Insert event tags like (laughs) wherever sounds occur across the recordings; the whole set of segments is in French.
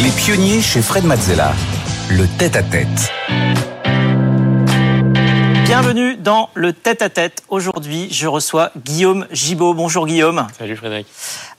Les pionniers chez Fred Mazzella. Le tête-à-tête. Bienvenue dans le tête-à-tête. Aujourd'hui, je reçois Guillaume Gibaud. Bonjour Guillaume. Salut Frédéric.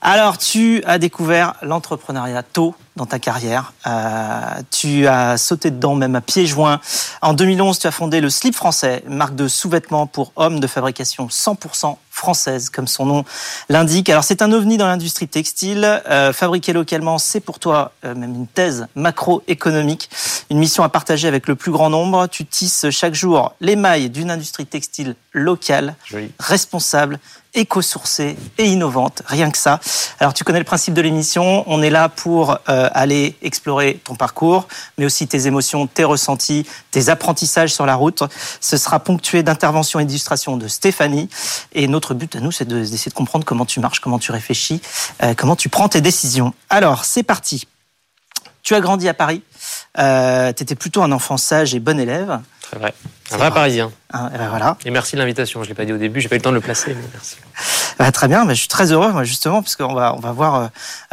Alors, tu as découvert l'entrepreneuriat tôt dans ta carrière. Euh, tu as sauté dedans même à pieds joints. En 2011, tu as fondé le Slip Français, marque de sous-vêtements pour hommes de fabrication 100% française, comme son nom l'indique. Alors, c'est un ovni dans l'industrie textile. Euh, fabriqué localement, c'est pour toi euh, même une thèse macroéconomique, une mission à partager avec le plus grand nombre. Tu tisses chaque jour les mailles d'une industrie textile locale, Joli. responsable, éco-sourcée et innovante. Rien que ça. Alors, tu connais le principe de l'émission. On est là pour euh, aller explorer ton parcours, mais aussi tes émotions, tes ressentis, tes apprentissages sur la route. Ce sera ponctué d'interventions et d'illustrations de Stéphanie. Et notre but à nous, c'est de- d'essayer de comprendre comment tu marches, comment tu réfléchis, euh, comment tu prends tes décisions. Alors, c'est parti. Tu as grandi à Paris. Euh, tu étais plutôt un enfant sage et bon élève. Très vrai. C'est Un vrai vrai. parisien. Hein, eh ben voilà. Et merci de l'invitation. Je l'ai pas dit au début, j'ai pas eu le temps de le placer, mais merci. Bah, très bien, bah, je suis très heureux, moi, justement, parce qu'on va, on va voir euh,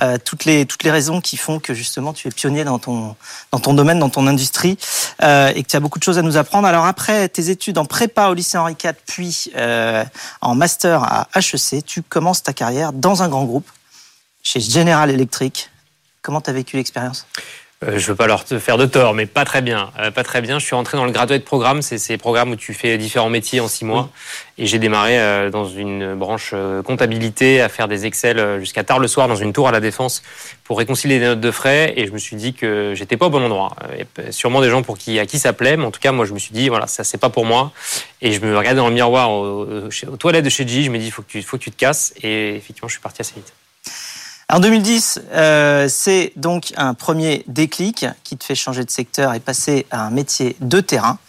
euh, toutes, les, toutes les raisons qui font que justement tu es pionnier dans ton, dans ton domaine, dans ton industrie, euh, et que tu as beaucoup de choses à nous apprendre. Alors après tes études en prépa au lycée Henri IV, puis euh, en master à HEC, tu commences ta carrière dans un grand groupe, chez General Electric. Comment tu as vécu l'expérience? Euh, je veux pas leur faire de tort, mais pas très bien. Euh, pas très bien. Je suis rentré dans le graduate programme. C'est ces programmes où tu fais différents métiers en six mois. Et j'ai démarré euh, dans une branche euh, comptabilité à faire des Excel jusqu'à tard le soir dans une tour à la défense pour réconcilier des notes de frais. Et je me suis dit que j'étais pas au bon endroit. Il y a sûrement des gens pour qui à qui ça plaît, mais en tout cas moi je me suis dit voilà ça c'est pas pour moi. Et je me regardais dans le miroir aux toilettes de chez G. Je me dis il faut que tu faut que tu te casses. Et effectivement je suis parti assez vite. En 2010, euh, c'est donc un premier déclic qui te fait changer de secteur et passer à un métier de terrain.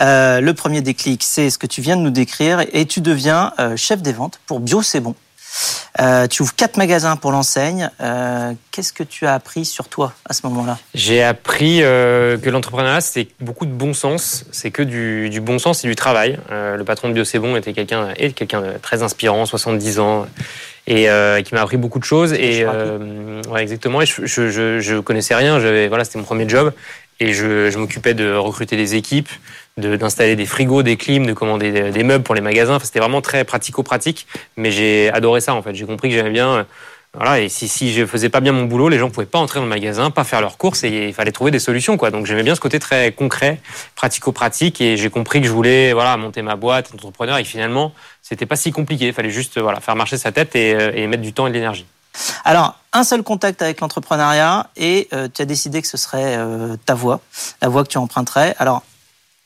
Euh, le premier déclic, c'est ce que tu viens de nous décrire et tu deviens euh, chef des ventes pour Bio C'est tu ouvres quatre magasins pour l'enseigne. Qu'est-ce que tu as appris sur toi à ce moment-là? J'ai appris que l'entrepreneuriat, c'est beaucoup de bon sens. C'est que du, bon sens et du travail. Le patron de Bio C'est était quelqu'un quelqu'un de très inspirant, 70 ans, et euh, qui m'a appris beaucoup de choses. Et euh, ouais, exactement. Et je, je, je, je connaissais rien. J'avais voilà, c'était mon premier job. Et je, je m'occupais de recruter des équipes, de- d'installer des frigos, des clims, de commander des, des meubles pour les magasins. Enfin, c'était vraiment très pratico-pratique. Mais j'ai adoré ça en fait. J'ai compris que j'aimais bien. Et si, si je faisais pas bien mon boulot, les gens pouvaient pas entrer dans le magasin, pas faire leurs courses et il fallait trouver des solutions, quoi. Donc j'aimais bien ce côté très concret, pratico-pratique et j'ai compris que je voulais, voilà, monter ma boîte, entrepreneur et finalement, c'était pas si compliqué. Il fallait juste, voilà, faire marcher sa tête et, euh, et mettre du temps et de l'énergie. Alors, un seul contact avec l'entrepreneuriat et euh, tu as décidé que ce serait euh, ta voie, la voie que tu emprunterais. Alors,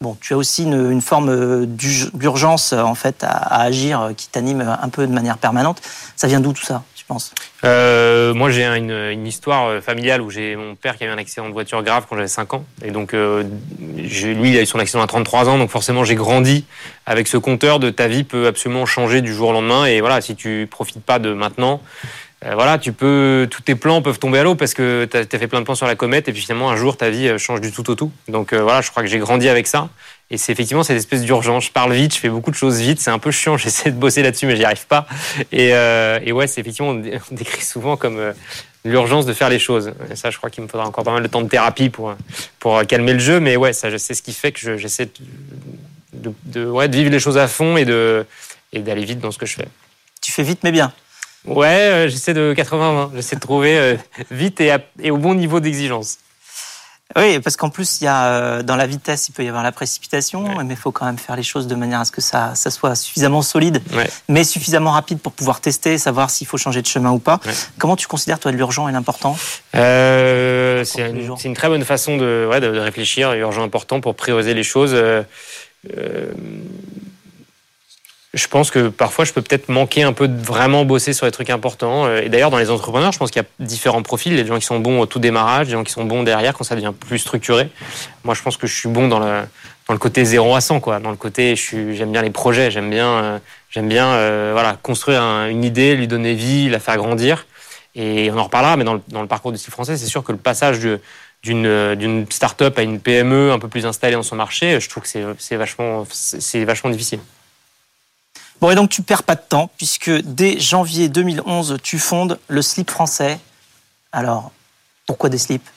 bon, tu as aussi une, forme d'urg- d'urgence en fait à, à agir qui t'anime un peu de manière permanente. Ça vient d'où tout ça, Euh, moi, j'ai un- une, histoire euh, familiale où j'ai mon père qui a eu un accident de voiture grave quand j'avais 5 ans. Et donc, euh, lui, il a eu son accident à 33 ans. Donc, forcément, j'ai grandi avec ce compteur de ta vie peut absolument changer du jour au lendemain. Et voilà, si tu profites pas de maintenant, voilà, tu peux, tous tes plans peuvent tomber à l'eau parce que tu as, fait plein de plans sur la comète. Et puis, finalement, un jour, ta vie change du tout au tout. Donc, voilà, je crois que j'ai grandi avec ça. Et c'est effectivement cette espèce d'urgence. Je parle vite, je fais beaucoup de choses vite. C'est un peu chiant. (laughs) J'essaie de bosser là-dessus, mais j'y arrive pas. Et, euh, et ouais, c'est effectivement, on dé- on décrit souvent comme euh, l'urgence de faire les choses. Et ça, je crois qu'il me faudra encore pas mal de temps de thérapie pour, pour calmer le jeu. Mais ouais, ça, c'est ce qui fait que je- j'essaie de, de, de- ouais, de vivre les choses à fond et de et d'aller vite dans ce que je fais. Tu fais vite mais bien. Ouais, euh, j'essaie de 80-20. J'essaie de trouver euh, vite et, à- et au bon niveau d'exigence. Oui, parce qu'en plus, il y a euh, dans la vitesse, il peut y avoir la précipitation, Ouais. mais il faut quand même faire les choses de manière à ce que ça, ça soit suffisamment solide, Ouais. mais suffisamment rapide pour pouvoir tester, savoir s'il faut changer de chemin ou pas. Ouais. Comment tu considères toi l'urgent et l'important Euh, c'est une, très bonne façon de, ouais, de, de réfléchir, urgent, important, pour prioriser les choses. Euh, je pense que parfois, je peux peut-être manquer un peu de vraiment bosser sur les trucs importants. Euh, Et d'ailleurs, dans les entrepreneurs, je pense qu'il y a différents profils. Il y a des gens qui sont bons au tout démarrage, des gens qui sont bons derrière quand ça devient plus structuré. Moi, je pense que je suis bon dans le, dans le côté 0 à 100, quoi. Dans le côté, j'aime bien les projets, j'aime bien, euh, bien, euh, voilà, construire un- une idée, lui donner vie, la faire grandir. Et on en reparlera, mais dans le, dans le parcours du style français, c'est sûr que le passage d'une start-up à une PME un peu plus installée dans son marché, je trouve que c'est vachement, c'est vachement difficile. Bon, et donc tu perds pas de temps, puisque dès janvier 2011, tu fondes le slip français. Alors, Pourquoi des slips?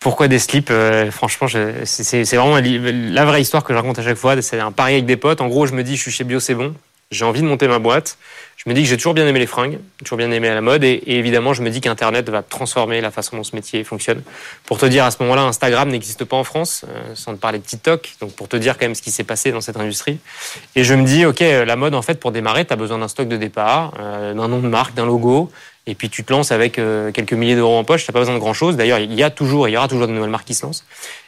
Pourquoi des slips Franchement, c'est vraiment la vraie histoire que je raconte à chaque fois. C'est un pari avec des potes. En gros, je me dis, je suis chez Bio, c'est bon j'ai envie de monter ma boîte. Je me dis que j'ai toujours bien aimé les fringues, toujours bien aimé la mode, et, évidemment, je me dis qu'Internet va transformer la façon dont ce métier fonctionne. Pour te dire, à ce moment-là, Instagram n'existe pas en France, euh, sans te parler de TikTok, donc pour te dire quand même ce qui s'est passé dans cette industrie. Et je me dis, ok, la mode, en fait, pour démarrer, tu as besoin d'un stock de départ, euh, d'un nom de marque, d'un logo, et puis tu te lances avec euh, quelques milliers d'euros en poche, tu n'as pas besoin de grand-chose. D'ailleurs, il y a toujours, il y aura toujours de nouvelles marques qui se lancent.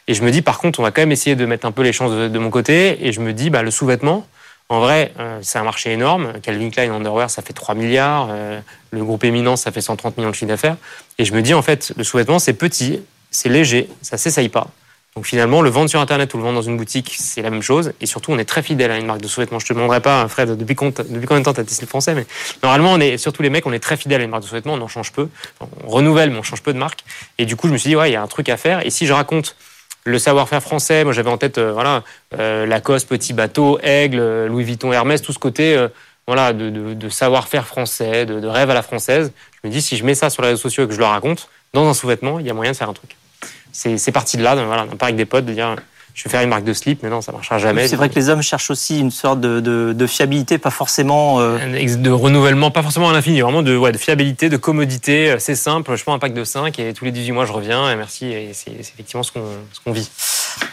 Et je me dis, par contre, on va quand même essayer de mettre un peu les chances de, de mon côté, et je me dis, bah, le sous-vêtement, en vrai, euh, c'est un marché énorme. Calvin Klein Underwear, ça fait 3 milliards. Euh, le groupe Éminence, ça fait 130 millions de chiffre d'affaires. Et je me dis, en fait, le sous-vêtement, c'est petit, c'est léger, ça s'essaye pas. Donc finalement, le vendre sur Internet ou le vendre dans une boutique, c'est la même chose. Et surtout, on est très fidèle à une marque de sous-vêtements. Je te demanderai pas, Fred, depuis, combien de temps tu as testé le français, mais normalement, on est, surtout les mecs, on est très fidèles à une marque de sous-vêtements, on en change peu. On renouvelle, mais on change peu de marque. Et du coup, je me suis dit, ouais, il y a un truc à faire. Et si je raconte le savoir-faire français. Moi, j'avais en tête, euh, voilà, euh, Lacoste, Petit Bateau, Aigle, euh, Louis Vuitton, Hermès, tout ce côté, voilà, de, savoir-faire français, de, rêve à la française. Je me dis, si je mets ça sur les réseaux sociaux et que je le raconte, dans un sous-vêtement, il y a moyen de faire un truc. C'est parti de là, voilà, d'un avec des potes, de dire, je vais faire une marque de slip, mais non, ça marchera jamais. C'est vrai que les hommes cherchent aussi une sorte de, fiabilité, pas forcément. Euh, de renouvellement, pas forcément à l'infini, vraiment de, ouais, de fiabilité, de commodité. C'est simple, je prends un pack de 5 et tous les 18 mois je reviens et merci. Et c'est effectivement ce qu'on vit.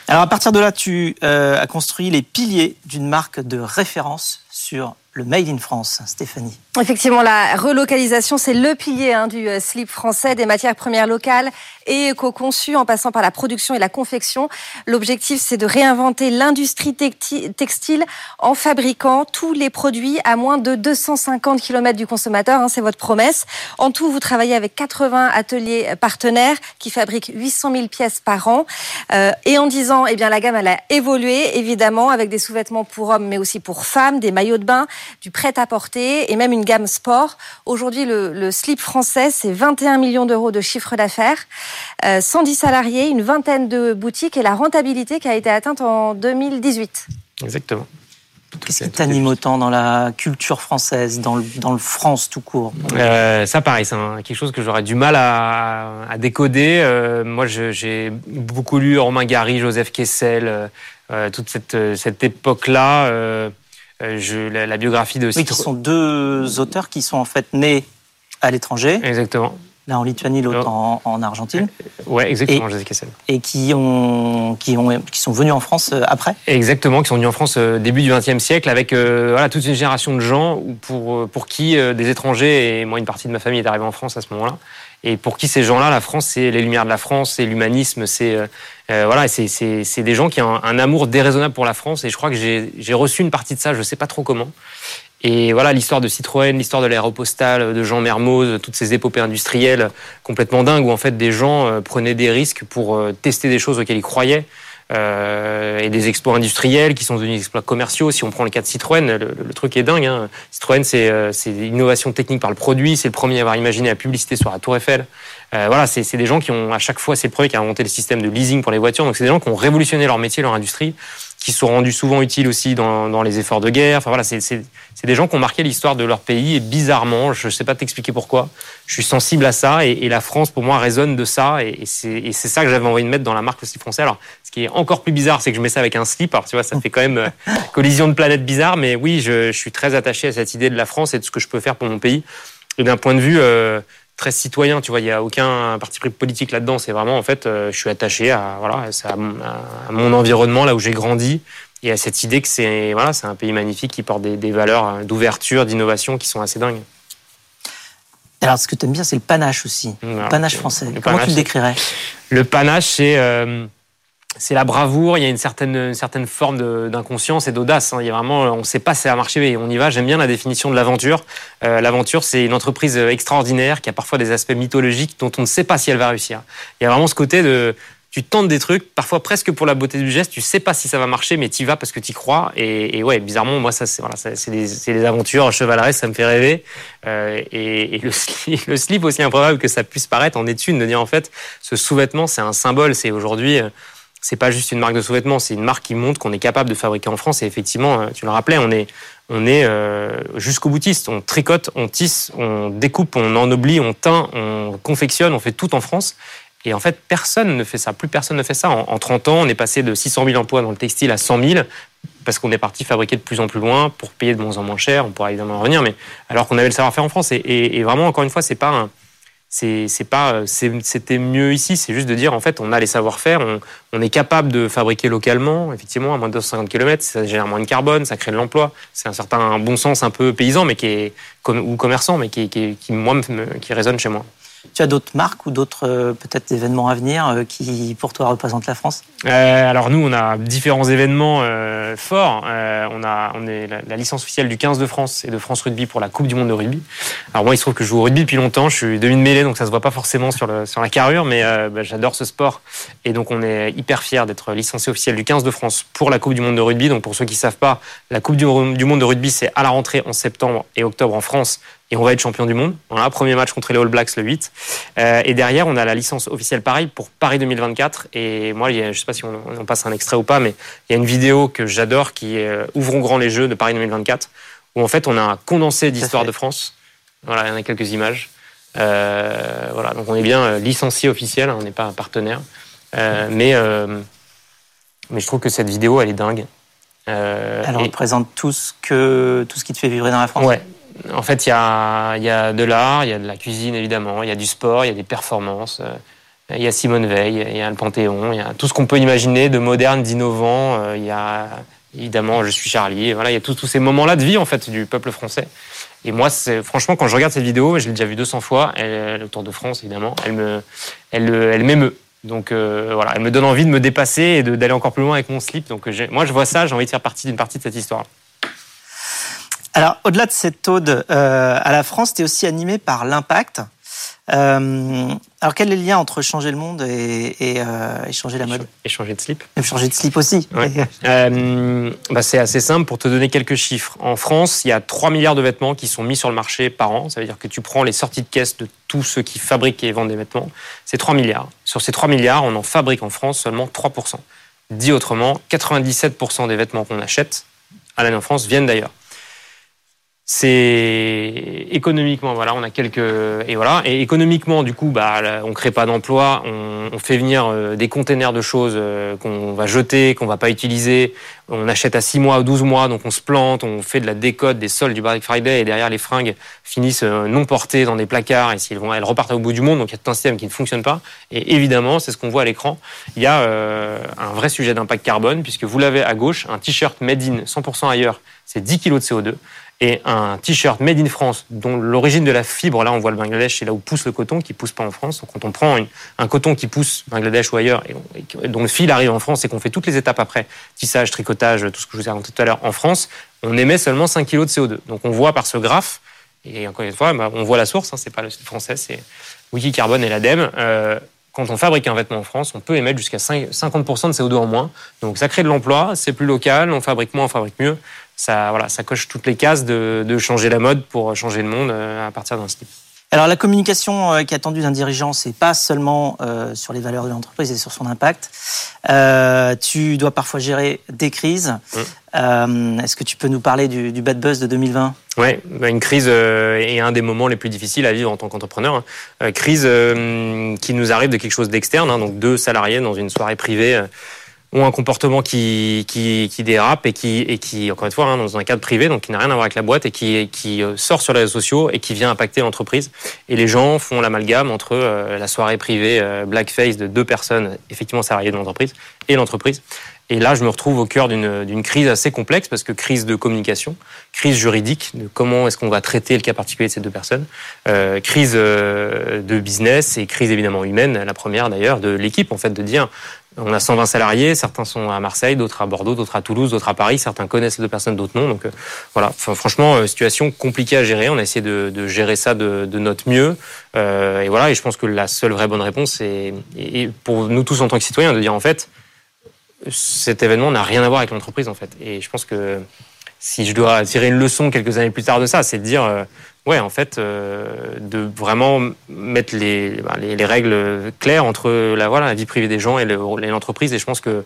Alors à partir de là, tu euh, as construit les piliers d'une marque de référence sur le Made in France, Stéphanie. Effectivement, la relocalisation, c'est le pilier hein, du euh, slip français, des matières premières locales et éco-conçues en passant par la production et la confection. L'objectif, c'est de réinventer l'industrie textile en fabriquant tous les produits à moins de 250 km du consommateur. Hein, c'est votre promesse. En tout, vous travaillez avec 80 ateliers partenaires qui fabriquent 800 000 pièces par an. Euh, et en 10 ans, eh bien, la gamme, elle a évolué, évidemment, avec des sous-vêtements pour hommes, mais aussi pour femmes, des maillots de bain, du prêt-à-porter et même une gamme sport. Aujourd'hui, le, slip français, c'est 21 millions d'euros de chiffre d'affaires, 110 euh, salariés, une vingtaine de boutiques et la rentabilité qui a été atteinte en 2018. Exactement. Qu'est-ce qui t'anime autant dans la culture française, dans le, dans le France tout court? Euh, Ça, pareil, c'est quelque chose que j'aurais du mal à, à décoder. Euh, moi, j'ai beaucoup lu Romain Gary, Joseph Kessel, toute cette, cette époque-là. Euh, je, la, biographie de Oui, qui sont deux auteurs qui sont en fait nés à l'étranger. Exactement. L'un en Lituanie, l'autre en, Argentine. Euh, ouais, exactement, et, Et qui, ont, qui, ont, qui sont venus en France euh, après Exactement, qui sont venus en France début du XXe siècle avec voilà, toute une génération de gens pour, pour qui des étrangers, et moi une partie de ma famille est arrivée en France à ce moment-là, et pour qui ces gens-là, la France, c'est les lumières de la France, c'est l'humanisme, c'est euh, euh voilà, c'est des gens qui ont un, amour déraisonnable pour la France. Et je crois que j'ai reçu une partie de ça, je ne sais pas trop comment. Et voilà, l'histoire de Citroën, l'histoire de l'aéropostale, de Jean Mermoz, toutes ces épopées industrielles complètement dingues où en fait des gens euh, prenaient des risques pour euh, tester des choses auxquelles ils croyaient. Euh, et des exploits industriels qui sont devenus des exploits commerciaux. Si on prend le cas de Citroën, le, truc est dingue. Hein. Citroën, c'est euh, l'innovation technique par le produit. C'est le premier à avoir imaginé la publicité sur la Tour Eiffel. Euh, voilà, c'est des gens qui ont à chaque fois, c'est le premier qui a inventé le système de leasing pour les voitures. Donc c'est des gens qui ont révolutionné leur métier, leur industrie qui sont rendus souvent utiles aussi dans, dans les efforts de guerre. Enfin voilà, c'est des gens qui ont marqué l'histoire de leur pays et bizarrement, je ne sais pas t'expliquer pourquoi, je suis sensible à ça et, la France pour moi résonne de ça et, et c'est ça que j'avais envie de mettre dans la marque aussi français. Alors ce qui est encore plus bizarre, c'est que je mets ça avec un slip. Alors tu vois, ça fait quand même euh, collision de planètes bizarre, mais oui, je, je, suis très attaché à cette idée de la France et de ce que je peux faire pour mon pays. Et d'un point de vue euh, très citoyen. Tu vois, il n'y a aucun parti pris politique là-dedans. C'est vraiment, en fait, euh, je suis attaché à, voilà, à, mon environnement, là où j'ai grandi, et à cette idée que c'est voilà, un pays magnifique qui porte des, valeurs euh, d'ouverture, d'innovation qui sont assez dingues. Alors, ce que tu aimes bien, c'est le panache aussi. le panache français. Comment tu le décrirais? Le panache, c'est euh, c'est la bravoure, il y a une certaine, certaine forme d'inconscience et d'audace. Hein. Il y a vraiment, on ne sait pas si ça va marcher, mais on y va. J'aime bien la définition de l'aventure. Euh, l'aventure, c'est une entreprise extraordinaire qui a parfois des aspects mythologiques dont on ne sait pas si elle va réussir. Il y a vraiment ce côté de, tu tentes des trucs, parfois presque pour la beauté du geste, tu sais pas si ça va marcher, mais tu y vas parce que tu y crois. Et, ouais, bizarrement, moi, ça, c'est voilà, des, aventures chevaleresques, ça me fait rêver. Euh, et, le, slip, le slip aussi improbable que ça puisse paraître en étude, de dire en fait, ce sous-vêtement, c'est un symbole. C'est aujourd'hui euh, c'est pas juste une marque de sous-vêtements, c'est une marque qui montre qu'on est capable de fabriquer en France. Et effectivement, euh, tu le rappelais, on est, on est euh, jusqu'au boutiste. On tricote, on tisse, on découpe, on ennoblit, on teint, on confectionne, on fait tout en France. Et en fait, personne ne fait ça. Plus personne ne fait ça. En, 30 ans, on est passé de 600 000 emplois dans le textile à 100 000 parce qu'on est parti fabriquer de plus en plus loin pour payer de moins en moins cher. On pourra évidemment en revenir, mais alors qu'on avait le savoir-faire en France. Et, vraiment, encore une fois, c'est pas un, c'est pas c'était mieux ici c'est juste de dire en fait on a les savoir-faire on, est capable de fabriquer localement effectivement à moins de 250 km ça génère moins de carbone ça crée de l'emploi. C'est un certain bon sens un peu paysan mais qui est ou commerçant mais qui, qui moi qui résonne chez moi tu as d'autres marques ou d'autres euh, peut-être événements à venir euh, qui pour toi représentent la France? Euh, Alors nous, on a différents événements forts. on a est la, licence officielle du 15 de France et de France Rugby pour la Coupe du Monde de rugby. Alors moi, il se trouve que je joue au rugby depuis longtemps. Je suis demi de mêlée, donc ça se voit pas forcément sur la carrure, mais bah, j'adore ce sport et donc on est hyper fiers d'être licencié officiel du 15 de France pour la Coupe du Monde de rugby. Donc pour ceux qui savent pas, la Coupe du Monde de rugby c'est à la rentrée en septembre et octobre en France et on va être champion du monde. Voilà, premier match contre les All Blacks le 8. Euh, et derrière, on a la licence officielle pareil pour Paris 2024. Et moi, il y a, je sais pas si on, passe un extrait ou pas, mais il y a une vidéo que j'adore qui est euh, Ouvrons grand les Jeux de Paris 2024, où en fait on a un condensé d'histoire de France. Voilà, il y en a quelques images. Euh, voilà, donc on est bien licencié officiel, hein, on n'est pas un partenaire. mais, mais je trouve que cette vidéo, elle est dingue. elle représente tout ce, que, tout ce qui te fait vivre dans la France. Ouais, en fait, il y a, de l'art, il y a de la cuisine évidemment, il y a du sport, il y a des performances. Euh, il y a Simone Veil, il y a le Panthéon, il y a tout ce qu'on peut imaginer de moderne, d'innovant. Euh, il y a évidemment Je suis Charlie. voilà, il y a tous, ces moments-là de vie en fait du peuple français. Et moi, franchement quand je regarde cette vidéo, je l'ai déjà vue 200 fois, elle, le Tour de France évidemment, elle me, elle, elle m'émeut. Donc euh, voilà, elle me donne envie de me dépasser et d'aller encore plus loin avec mon slip. Donc moi, je vois ça, j'ai envie de faire partie d'une partie de cette histoire. Alors, au-delà de cette ode euh, à la France, tu es aussi animé par l'impact. Euh, alors, quel est le lien entre changer le monde et, euh, changer la mode? Et changer de slip. Et changer de slip aussi. (laughs) bah, c'est assez simple pour te donner quelques chiffres. En France, il y a 3 milliards de vêtements qui sont mis sur le marché par an. Ça veut dire que tu prends les sorties de caisse de tous ceux qui fabriquent et vendent des vêtements. C'est 3 milliards. Sur ces 3 milliards, on en fabrique en France seulement 3%. Dit autrement, 97% des vêtements qu'on achète à l'année en France viennent d'ailleurs c'est économiquement voilà on a quelques et voilà. Et économiquement du coup bah on crée pas d'emplois on, on, fait venir euh, des containers de choses euh, qu'on va jeter qu'on va pas utiliser. On achète à 6 mois ou 12 mois donc on se plante on fait de la décote des soldes du Black Friday et derrière les fringues finissent euh, non portées dans des placards et s'ils vont elles repartent au bout du monde donc il y a tout un système qui ne fonctionne pas. Et évidemment c'est ce qu'on voit à l'écran. Il y a un vrai sujet d'impact carbone puisque vous l'avez à gauche un t-shirt made in 100% ailleurs c'est 10 kg de CO2 et un t-shirt made in France dont l'origine de la fibre, là on voit le Bangladesh, c'est là où pousse le coton qui pousse pas en France. Donc quand on prend un coton qui pousse Bangladesh ou ailleurs et, dont le fil arrive en France et qu'on fait toutes les étapes après, tissage, tricotage, tout ce que je vous ai raconté tout à l'heure en France, on émet seulement 5 kg de CO2. Donc on voit par ce graphe, et encore une fois, bah, on voit la source, hein, c'est pas le site français, c'est Wikicarbone et l'ADEME. Euh, quand on fabrique un vêtement en France, on peut émettre jusqu'à 50% de CO2 en moins. Donc ça crée de l'emploi, c'est plus local, on fabrique moins, on fabrique mieux ça, voilà, ça coche toutes les cases de, de changer la mode pour changer le monde euh, à partir d'un style. Alors la communication euh, qui est attendue d'un dirigeant, c'est pas seulement euh, sur les valeurs de l'entreprise et sur son impact. Euh, tu dois parfois gérer des crises. Mmh. Euh, Est-ce que tu peux nous parler du, du bad buzz de 2020 Oui, bah, une crise est un des moments les plus difficiles à vivre en tant qu'entrepreneur. Hein. crise qui nous arrive de quelque chose d'externe, hein, donc deux salariés dans une soirée privée ont un comportement qui, qui, dérape et qui, et qui, encore une fois, hein, dans un cadre privé, donc qui n'a rien à voir avec la boîte et qui, euh, sort sur les réseaux sociaux et qui vient impacter l'entreprise. Et les gens font l'amalgame entre euh, la soirée privée euh, blackface de deux personnes effectivement salariées de l'entreprise et l'entreprise. Et là, je me retrouve au cœur d'une crise assez complexe parce que crise de communication, crise juridique de comment est-ce qu'on va traiter le cas particulier de ces deux personnes, crise de business et crise évidemment humaine. La première d'ailleurs de l'équipe en fait de dire on a 120 salariés, certains sont à Marseille, d'autres à Bordeaux, d'autres à Toulouse, d'autres à Paris. Certains connaissent deux personnes, d'autres non. Donc euh, voilà, franchement, euh, situation compliquée à gérer. On a essayé de, gérer ça de, notre mieux. Euh, et voilà, et je pense que la seule vraie bonne réponse, est, et pour nous tous en tant que citoyens, de dire en fait, cet événement n'a rien à voir avec l'entreprise en fait. Et je pense que si je dois tirer une leçon quelques années plus tard de ça, c'est de dire ouais, en fait, euh, de vraiment mettre bah, les, les, règles claires entre la, voilà, la vie privée des gens et l'entreprise. Et je pense que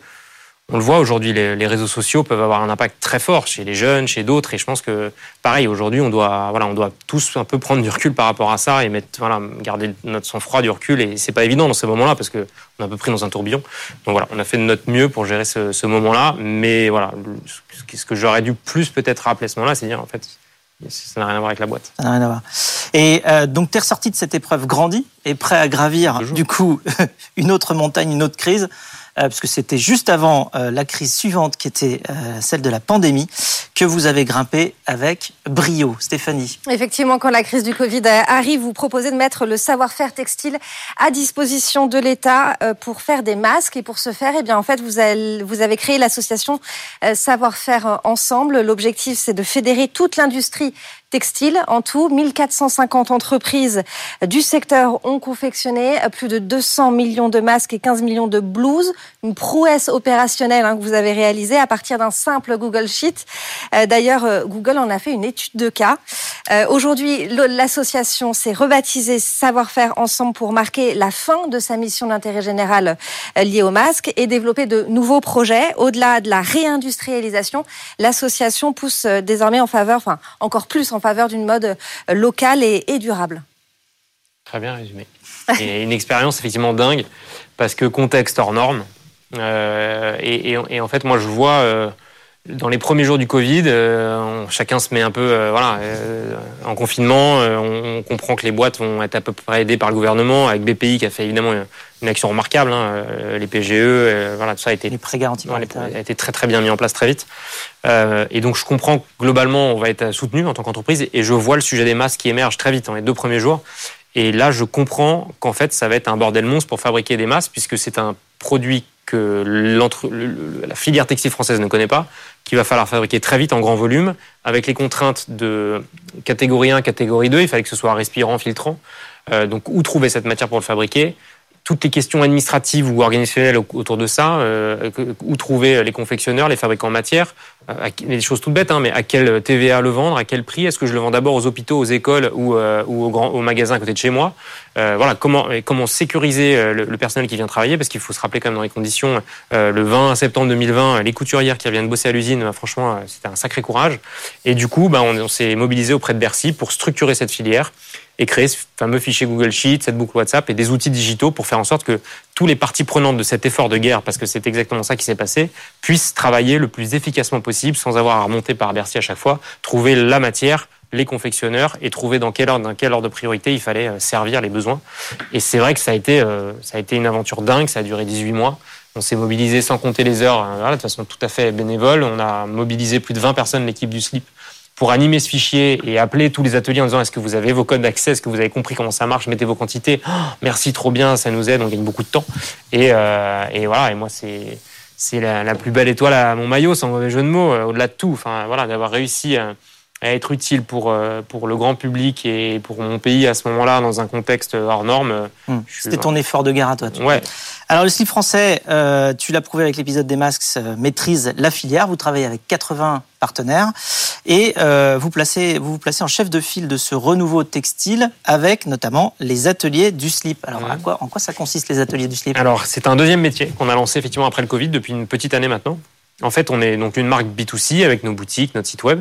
on le voit aujourd'hui, les, réseaux sociaux peuvent avoir un impact très fort chez les jeunes, chez d'autres. Et je pense que, pareil, aujourd'hui, on doit, voilà, on doit tous un peu prendre du recul par rapport à ça et mettre, voilà, garder notre sang-froid, du recul. Et c'est pas évident dans ce moment-là parce que on est un peu pris dans un tourbillon. Donc voilà, on a fait de notre mieux pour gérer ce, moment-là. Mais voilà, ce que j'aurais dû plus peut-être rappeler ce moment-là, c'est dire en fait, ça n'a rien à voir avec la boîte. Ça n'a rien à voir. Et euh, donc, tu es ressorti de cette épreuve grandi et prêt à gravir, du coup, (laughs) une autre montagne, une autre crise. Euh, parce que c'était juste avant euh, la crise suivante qui était euh, celle de la pandémie, que vous avez grimpé avec brio. Stéphanie. Effectivement, quand la crise du Covid arrive, vous proposez de mettre le savoir-faire textile à disposition de l'État pour faire des masques. Et pour ce faire, eh bien, en fait, vous avez créé l'association Savoir-faire Ensemble. L'objectif, c'est de fédérer toute l'industrie textile. En tout, 1450 entreprises du secteur ont confectionné plus de 200 millions de masques et 15 millions de blouses. Une prouesse opérationnelle hein, que vous avez réalisée à partir d'un simple Google Sheet. Euh, d'ailleurs, euh, Google en a fait une étude de cas. Euh, aujourd'hui, l'association s'est rebaptisée Savoir-faire ensemble pour marquer la fin de sa mission d'intérêt général liée aux masques et développer de nouveaux projets. Au-delà de la réindustrialisation, l'association pousse désormais en faveur, enfin encore plus en faveur d'une mode euh, locale et, durable. Très bien résumé. Et (laughs) une expérience effectivement dingue, parce que contexte hors norme. Euh, et, en fait, moi, je vois euh, dans les premiers jours du Covid, chacun se met un peu voilà, en confinement. On, comprend que les boîtes vont être à peu près aidées par le gouvernement, avec BPI qui a fait évidemment une action remarquable. Hein, les PGE, voilà, tout ça a été, les prêts garantis a été très très bien mis en place très vite. Euh, et donc je comprends que globalement on va être soutenu en tant qu'entreprise et je vois le sujet des masques qui émerge très vite dans les deux premiers jours. Et là je comprends qu'en fait ça va être un bordel monstre pour fabriquer des masques puisque c'est un produit que la filière textile française ne connaît pas, qu'il va falloir fabriquer très vite en grand volume, avec les contraintes de catégorie 1, catégorie 2, il fallait que ce soit respirant, filtrant. Euh, donc où trouver cette matière pour le fabriquer? Toutes les questions administratives ou organisationnelles autour de ça, euh, où trouver les confectionneurs, les fabricants en matière, euh, des choses toutes bêtes, hein, mais à quel TVA le vendre, à quel prix, est-ce que je le vends d'abord aux hôpitaux, aux écoles ou, euh, ou aux, grands, magasins à côté de chez moi? Voilà, comment, comment sécuriser le, personnel qui vient travailler, parce qu'il faut se rappeler quand même dans les conditions, le 20 septembre 2020, les couturières qui viennent bosser à l'usine, bah, franchement, c'était un sacré courage. Et du coup, bah, on s'est mobilisé auprès de Bercy pour structurer cette filière et créer ce fameux fichier Google Sheet, cette boucle WhatsApp et des outils digitaux pour faire en sorte que tous les parties prenantes de cet effort de guerre, parce que c'est exactement ça qui s'est passé, puissent travailler le plus efficacement possible sans avoir à remonter par Bercy à chaque fois, trouver la matière, les confectionneurs et trouver dans quel ordre, dans quel ordre de priorité il fallait euh, servir les besoins. Et c'est vrai que ça a été, euh, ça a été une aventure dingue, ça a duré 18 mois. On s'est mobilisé sans compter les heures, hein, de façon tout à fait bénévole. On a mobilisé plus de 20 personnes, l'équipe du SLIP, pour animer ce fichier et appeler tous les ateliers en disant est-ce que vous avez vos codes d'accès, est-ce que vous avez compris comment ça marche, mettez vos quantités. Oh, merci, trop bien, ça nous aide, on gagne beaucoup de temps. Et, euh, et voilà, et moi c'est c'est la, plus belle étoile à mon maillot, sans mauvais jeu de mots, euh, au-delà de tout. Enfin voilà, d'avoir réussi à, à, être utile pour euh, pour le grand public et pour mon pays à ce moment-là dans un contexte hors norme. Hum. C'était ton effort de guerre à toi. Ouais. Alors le slip français, euh, tu l'as prouvé avec l'épisode des masques, euh, maîtrise la filière. Vous travaillez avec 80 partenaires et euh, vous, placez, vous vous placez en chef de file de ce renouveau textile avec notamment les ateliers du slip. Alors à quoi, en quoi ça consiste les ateliers du slip? Alors c'est un deuxième métier qu'on a lancé effectivement après le Covid depuis une petite année maintenant. En fait, on est donc une marque B2C avec nos boutiques, notre site web.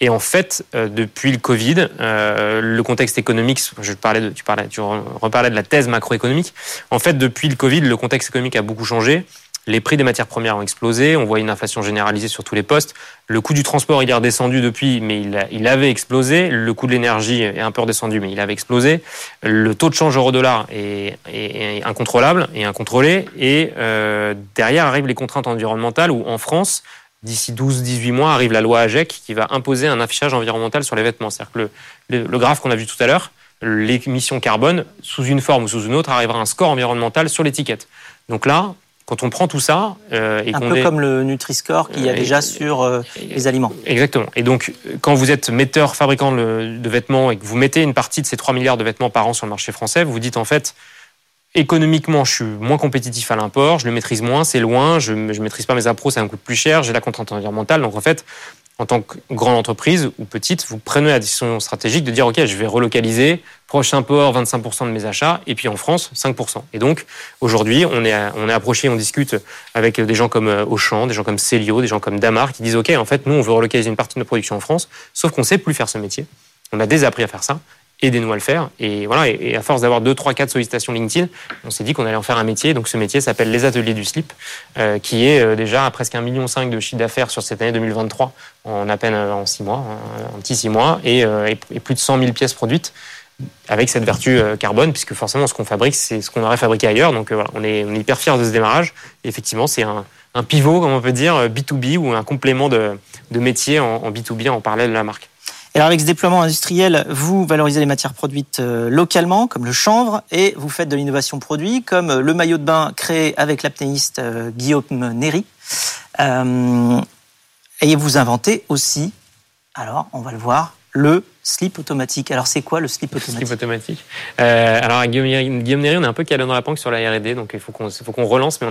Et en fait, euh, depuis le Covid, euh, le contexte économique, je parlais de, tu, parlais, tu reparlais de la thèse macroéconomique. En fait, depuis le Covid, le contexte économique a beaucoup changé. Les prix des matières premières ont explosé, on voit une inflation généralisée sur tous les postes. Le coût du transport, il est redescendu depuis, mais il, avait explosé. Le coût de l'énergie est un peu redescendu, mais il avait explosé. Le taux de change euro-dollar est, incontrôlable et incontrôlé. Et euh, derrière arrivent les contraintes environnementales où en France, d'ici 12-18 mois, arrive la loi AGEC qui va imposer un affichage environnemental sur les vêtements. C'est-à-dire que le, le graphe qu'on a vu tout à l'heure, l'émission carbone, sous une forme ou sous une autre, arrivera un score environnemental sur l'étiquette. Donc là, quand on prend tout ça euh, et un peu comme le Nutri-Score qu'il y a euh, déjà sur euh, les aliments. Exactement. Et donc, quand vous êtes metteur, fabricant de vêtements et que vous mettez une partie de ces 3 milliards de vêtements par an sur le marché français, vous vous dites en fait, économiquement, je suis moins compétitif à l'import, je le maîtrise moins, c'est loin, je ne maîtrise pas mes appros, ça me coûte plus cher, j'ai la contrainte environnementale. Donc en fait, en tant que grande entreprise ou petite, vous prenez la décision stratégique de dire ok, je vais relocaliser, prochain port 25% de mes achats, et puis en France 5%. Et donc aujourd'hui, on est on est approché, on discute avec des gens comme euh, Auchan, des gens comme Célio, des gens comme Damar qui disent ok, en fait nous on veut relocaliser une partie de notre production en France, sauf qu'on sait plus faire ce métier. On a désappris à faire ça aidez-nous à le faire. Et voilà, et à force d'avoir 2, 3, 4 sollicitations LinkedIn, on s'est dit qu'on allait en faire un métier. Donc ce métier s'appelle les ateliers du slip, euh, qui est euh, déjà à presque 1,5 million de chiffre d'affaires sur cette année 2023, en à peine euh, en 6 mois, un petit 6 mois, et, et, plus de 100 000 pièces produites avec cette vertu carbone, puisque forcément ce qu'on fabrique, c'est ce qu'on aurait fabriqué ailleurs. Donc voilà, on est, on est hyper fiers de ce démarrage. Et effectivement, c'est un, un, pivot, comme on peut dire, B2B ou un complément de, de métier en, en B2B en parallèle de la marque. Alors avec ce déploiement industriel, vous valorisez les matières produites euh, localement, comme le chanvre, et vous faites de l'innovation produit, comme euh, le maillot de bain créé avec l'apnéiste euh, Guillaume Néry. et vous inventez aussi, alors on va le voir, le slip automatique. Alors c'est quoi le slip automatique Slip automatique? Euh, alors à Guillaume, Guillaume Néry, on est un peu calé dans la panque sur la R&D, donc il faut qu'on relance, mais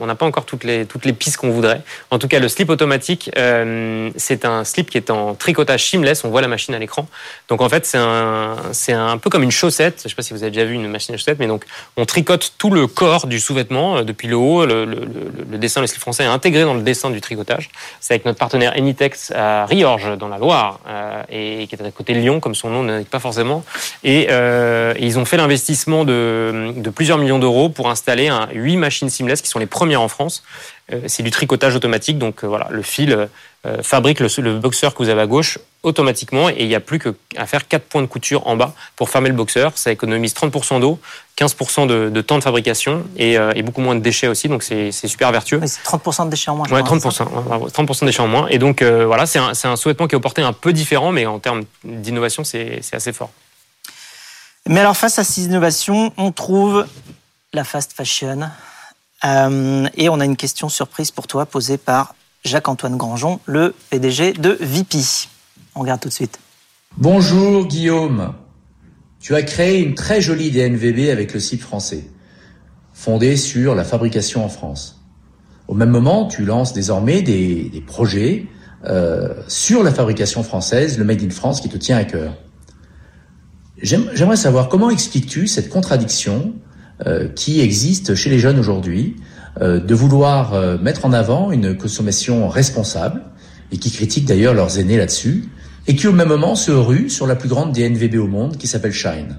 on n'a pas encore toutes les toutes les pistes qu'on voudrait. En tout cas, le slip automatique, euh, c'est un slip qui est en tricotage seamless. On voit la machine à l'écran. Donc en fait, c'est un peu comme une chaussette. Je ne sais pas si vous avez déjà vu une machine à chaussette, mais donc on tricote tout le corps du sous-vêtement euh, depuis le haut. Le, le, le, dessin le slip français est intégré dans le dessin du tricotage. C'est avec notre partenaire Enitex à Riorges dans la Loire euh, et qui est à côté de Comme son nom n'indique pas forcément. Et, euh, ils ont fait l'investissement de, plusieurs millions d'euros pour installer un, 8 machines seamless qui sont les premières en France. Euh, c'est du tricotage automatique, donc euh, voilà, le fil fabrique le, le, boxeur que vous avez à gauche automatiquement et il n'y a plus qu'à faire 4 points de couture en bas pour fermer le boxeur. Ça économise 30% d'eau, 15% de, de, temps de fabrication et, et, beaucoup moins de déchets aussi, donc c'est super vertueux. c'est 30% de déchets en moins. Ouais, 30%, 30% de déchets en moins. Et donc voilà, c'est un, un souhaitement qui est au porté un peu différent, mais en termes d'innovation, c'est assez fort. Mais alors face à ces innovations, on trouve la fast fashion. Euh, et on a une question surprise pour toi posée par Jacques-Antoine Grangeon, le PDG de VP. On regarde tout de suite. Bonjour Guillaume. Tu as créé une très jolie DNVB avec le site français, fondé sur la fabrication en France. Au même moment, tu lances désormais des, projets euh, sur la fabrication française, le Made in France qui te tient à cœur. J'aimerais savoir comment expliques-tu cette contradiction euh, qui existe chez les jeunes aujourd'hui euh, de vouloir mettre en avant une consommation responsable et qui critiquent d'ailleurs leurs aînés là-dessus et qui au même moment se rue sur la plus grande DNVB au monde qui s'appelle Shine.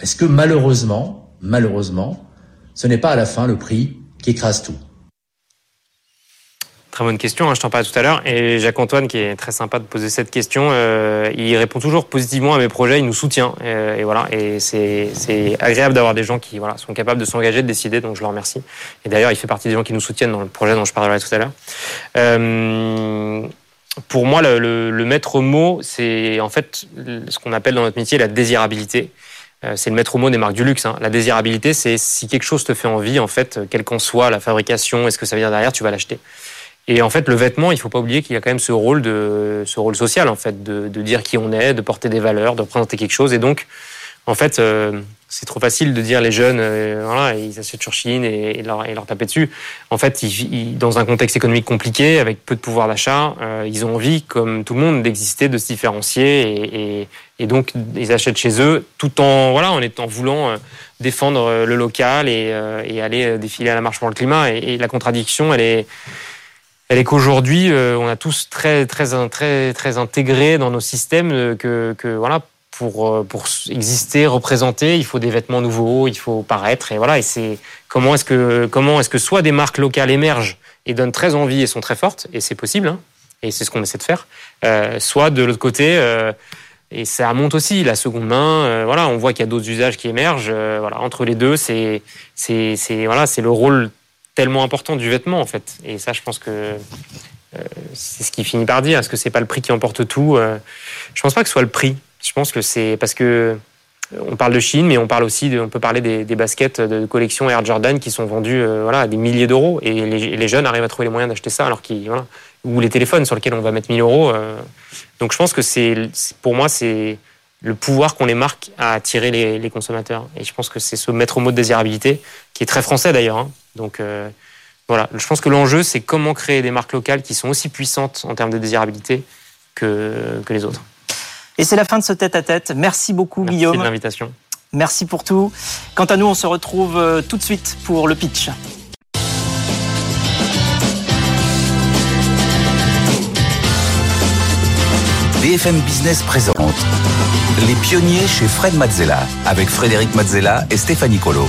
Est-ce que malheureusement, malheureusement, ce n'est pas à la fin le prix qui écrase tout? Très bonne question, hein, je t'en parlais tout à l'heure. Et Jacques-Antoine, qui est très sympa de poser cette question, euh, il répond toujours positivement à mes projets, il nous soutient. Euh, et voilà, et c'est agréable d'avoir des gens qui voilà, sont capables de s'engager, de décider, donc je le remercie. Et d'ailleurs, il fait partie des gens qui nous soutiennent dans le projet dont je parlerai tout à l'heure. Euh, pour moi, le, le, le maître mot, c'est en fait ce qu'on appelle dans notre métier la désirabilité euh, c'est le maître mot des marques du luxe. Hein. La désirabilité, c'est si quelque chose te fait envie, en fait, quelle qu'en soit la fabrication, est-ce que ça vient derrière, tu vas l'acheter. Et en fait, le vêtement, il faut pas oublier qu'il y a quand même ce rôle de ce rôle social en fait, de, de, dire qui on est, de porter des valeurs, de représenter quelque chose. Et donc, en fait, euh, c'est trop facile de dire les jeunes, euh, ils achètent sur Chine et, leur, taper dessus. En fait, dans un contexte économique compliqué, avec peu de pouvoir d'achat, euh, ils ont envie, comme tout le monde, d'exister, de se différencier, et, donc ils achètent chez eux, tout en voilà, en étant voulant euh, défendre le local et, aller défiler à la marche pour le climat. Et, la contradiction, elle est elle est qu'aujourd'hui, on a tous très, très, très, très intégré dans nos systèmes que, que voilà, pour, euh, pour exister, représenter, il faut des vêtements nouveaux, il faut paraître. Et voilà, et c'est comment est-ce que, comment est-ce que soit des marques locales émergent et donnent très envie et sont très fortes, et c'est possible, hein, et c'est ce qu'on essaie de faire, euh, soit de l'autre côté, euh, et ça monte aussi la seconde main. Euh, voilà, on voit qu'il y a d'autres usages qui émergent. voilà, entre les deux, c'est, c'est, voilà, c'est le rôle tellement important du vêtement en fait. Et ça, je pense que euh, c'est ce qui finit par dire. Est-ce que c'est pas le prix qui emporte tout euh, Je pense pas que ce soit le prix. Je pense que c'est parce que euh, on parle de Chine, mais on parle aussi, on peut parler des, baskets de collection Air Jordan qui sont vendues euh, voilà, à des milliers d'euros et les, jeunes arrivent à trouver les moyens d'acheter ça, alors qu'ils ou les téléphones sur lesquels on va mettre 1000 euros. Euh. Donc je pense que c'est, pour moi, c'est le pouvoir qu'ont les marques à attirer les, consommateurs. Et je pense que c'est ce maître mot de désirabilité qui est très français d'ailleurs. Hein. Donc, Voilà, je pense que l'enjeu, c'est comment créer des marques locales qui sont aussi puissantes en termes de désirabilité que, que les autres. Et c'est la fin de ce tête-à-tête. Merci beaucoup, Merci Guillaume. de l'invitation. Merci pour tout. Quant à nous, on se retrouve euh, tout de suite pour le pitch. BFM Business présente Les pionniers chez Fred Mazzella avec Frédéric Mazzella et Stéphanie Colo.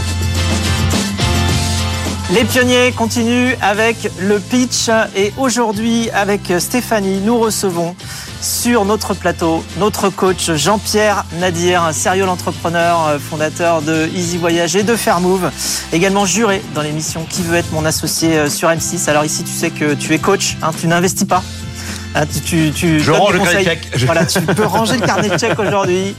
Les pionniers continuent avec le pitch et aujourd'hui avec Stéphanie, nous recevons sur notre plateau notre coach Jean-Pierre Nadir, un serial entrepreneur, euh, fondateur de Easy Voyage et de Fairmove, également juré dans l'émission Qui veut être mon associé euh, sur M6. Alors ici, tu sais que tu es coach, hein, tu n'investis pas. Hein, tu, tu, tu Je range le carnet de conseils. chèques. Je- Voilà, tu peux (laughs) ranger le carnet de chèques aujourd'hui.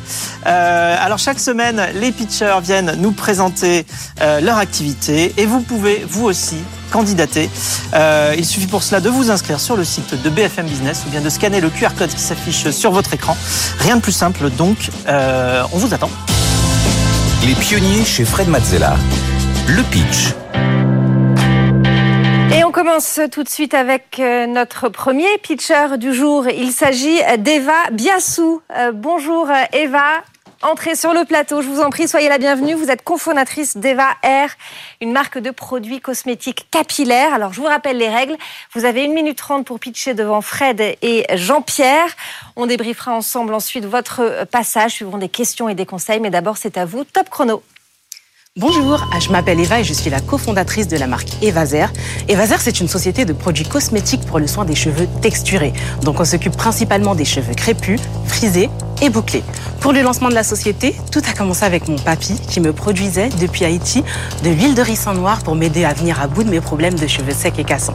Euh, alors chaque semaine, les pitchers viennent nous présenter euh, leur activité et vous pouvez vous aussi candidater. Euh, il suffit pour cela de vous inscrire sur le site de BFM Business ou bien de scanner le QR code qui s'affiche sur votre écran. Rien de plus simple donc, euh, on vous attend. Les pionniers chez Fred Mazzella. Le pitch. Et on commence tout de suite avec euh, notre premier pitcher du jour. Il s'agit d'Eva Biassou. Euh, bonjour Eva. Entrez sur le plateau, je vous en prie, soyez la bienvenue. Vous êtes cofondatrice d'Eva Air, une marque de produits cosmétiques capillaires. Alors, je vous rappelle les règles. Vous avez 1 minute 30 pour pitcher devant Fred et Jean-Pierre. On débriefera ensemble ensuite votre passage, suivront des questions et des conseils. Mais d'abord, c'est à vous. Top chrono. Bonjour, je m'appelle Eva et je suis la cofondatrice de la marque Evazer. Evazer, c'est une société de produits cosmétiques pour le soin des cheveux texturés. Donc on s'occupe principalement des cheveux crépus, frisés et bouclés. Pour le lancement de la société, tout a commencé avec mon papy qui me produisait depuis Haïti de l'huile de ricin noir pour m'aider à venir à bout de mes problèmes de cheveux secs et cassants.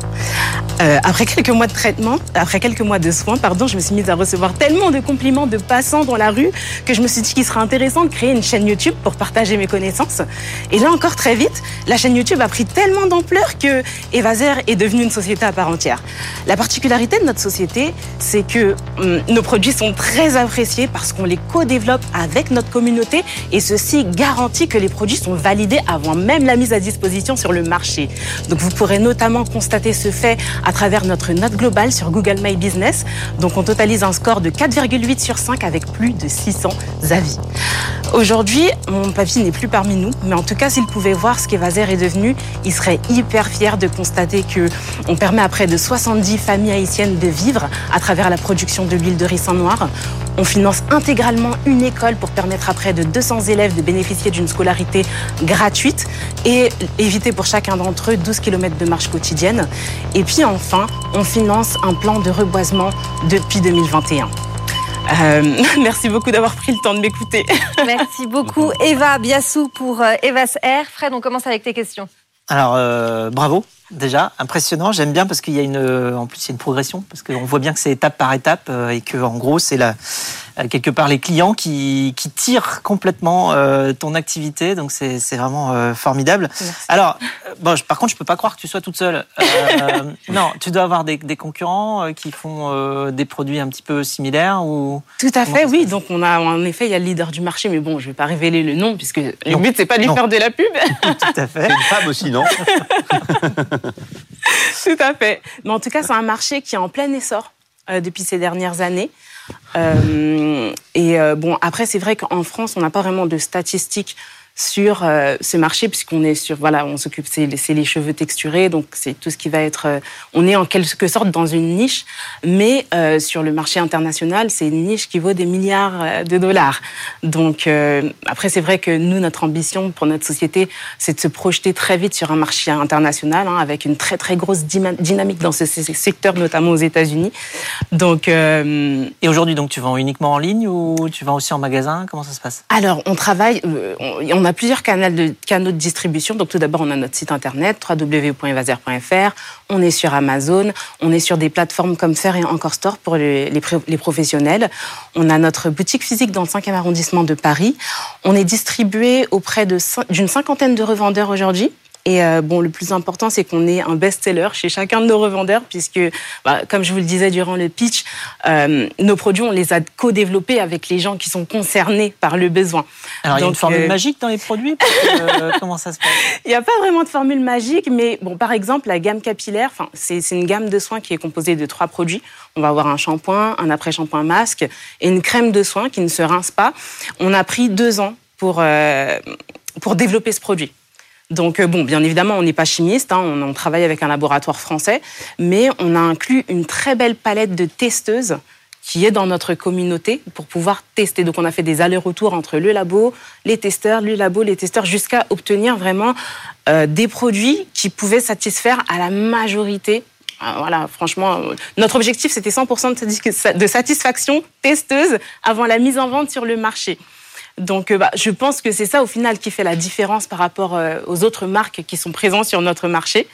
Euh, après quelques mois de traitement, après quelques mois de soins, pardon, je me suis mise à recevoir tellement de compliments de passants dans la rue que je me suis dit qu'il serait intéressant de créer une chaîne YouTube pour partager mes connaissances. Et là encore très vite, la chaîne YouTube a pris tellement d'ampleur que Evazer est devenue une société à part entière. La particularité de notre société, c'est que hum, nos produits sont très appréciés parce qu'on les co-développe avec notre communauté et ceci garantit que les produits sont validés avant même la mise à disposition sur le marché. Donc vous pourrez notamment constater ce fait à travers notre note globale sur Google My Business. Donc on totalise un score de 4,8 sur 5 avec plus de 600 avis. Aujourd'hui, mon papy n'est plus parmi nous, mais en tout cas, s'il pouvait voir ce qu'Evazer est devenu, il serait hyper fier de constater que on permet à près de 70 familles haïtiennes de vivre à travers la production de l'huile de ricin noir. On finance intégralement une école pour permettre à près de 200 élèves de bénéficier d'une scolarité gratuite et éviter pour chacun d'entre eux 12 km de marche quotidienne. Et puis enfin, on finance un plan de reboisement depuis 2021. Euh, (laughs) merci beaucoup d'avoir pris le temps de m'écouter. (laughs) Merci beaucoup Eva Biassou pour euh, Eva's Air. Fred, on commence avec tes questions. Alors euh, bravo déjà, impressionnant. J'aime bien parce qu'il y a une, en plus il y a une progression parce qu'on voit bien que c'est étape par étape et que en gros c'est la quelque part les clients qui, qui tirent complètement euh, ton activité. Donc c'est c'est vraiment euh, formidable. Alors euh, bon, je- par contre je peux pas croire que tu sois toute seule. Euh, (laughs) non, tu dois avoir des, des concurrents euh, qui font euh, des produits un petit peu similaires ou. Tout à fait, oui. Donc on a en effet il y a le leader du marché, mais bon, je vais pas révéler le nom puisque le but c'est pas de lui Non. faire de la pub. (laughs) Tout à fait. C'est une femme aussi, non? (laughs) Tout à fait. Mais en tout cas, c'est un marché qui est en plein essor euh, depuis ces dernières années. Euh, et euh, bon, après, c'est vrai qu'en France, on n'a pas vraiment de statistiques sur euh, ce marché puisqu'on est sur voilà on s'occupe c'est les- cheveux texturés donc c'est tout ce qui va être euh, on est en quelque sorte dans une niche mais euh, sur le marché international c'est une niche qui vaut des milliards de dollars. Donc après c'est vrai que nous notre ambition pour notre société c'est de se projeter très vite sur un marché international hein, avec une très très grosse dynamique dans ce secteur notamment aux États-Unis. Donc Et aujourd'hui donc tu vends uniquement en ligne ou tu vends aussi en magasin? Comment ça se passe? Alors, on travaille, on, a plusieurs canaux de, canaux de distribution. Donc, tout d'abord, on a notre site internet, www.evaser.fr. On est sur Amazon. On est sur des plateformes comme Faire et Encore Store pour les, les, professionnels. On a notre boutique physique dans le 5e arrondissement de Paris. On est distribué auprès d'une cinquantaine de revendeurs aujourd'hui. Et euh, bon, le plus important, c'est qu'on ait un best-seller chez chacun de nos revendeurs, puisque, bah, comme je vous le disais durant le pitch, euh, nos produits, on les a co-développés avec les gens qui sont concernés par le besoin. Alors, il y a une formule magique dans les produits (laughs) Comment ça se passe? Il n'y a pas vraiment de formule magique, mais bon, par exemple, la gamme capillaire, c'est une gamme de soins qui est composée de trois produits. On va avoir un shampoing, un après-shampoing masque et une crème de soins qui ne se rince pas. On a pris deux ans pour, pour développer ce produit. Donc, euh, bon, bien évidemment, on n'est pas chimiste, hein, on, travaille avec un laboratoire français, mais on a inclus une très belle palette de testeuses qui est dans notre communauté pour pouvoir tester. Donc, on a fait des allers-retours entre le labo, les testeurs, le labo, les testeurs, jusqu'à obtenir vraiment euh, des produits qui pouvaient satisfaire à la majorité euh, voilà, franchement, notre objectif, c'était 100% de satisfaction testeuse avant la mise en vente sur le marché. Donc, euh, bah, je pense que c'est ça, au final, qui fait la différence par rapport euh, aux autres marques qui sont présentes sur notre marché.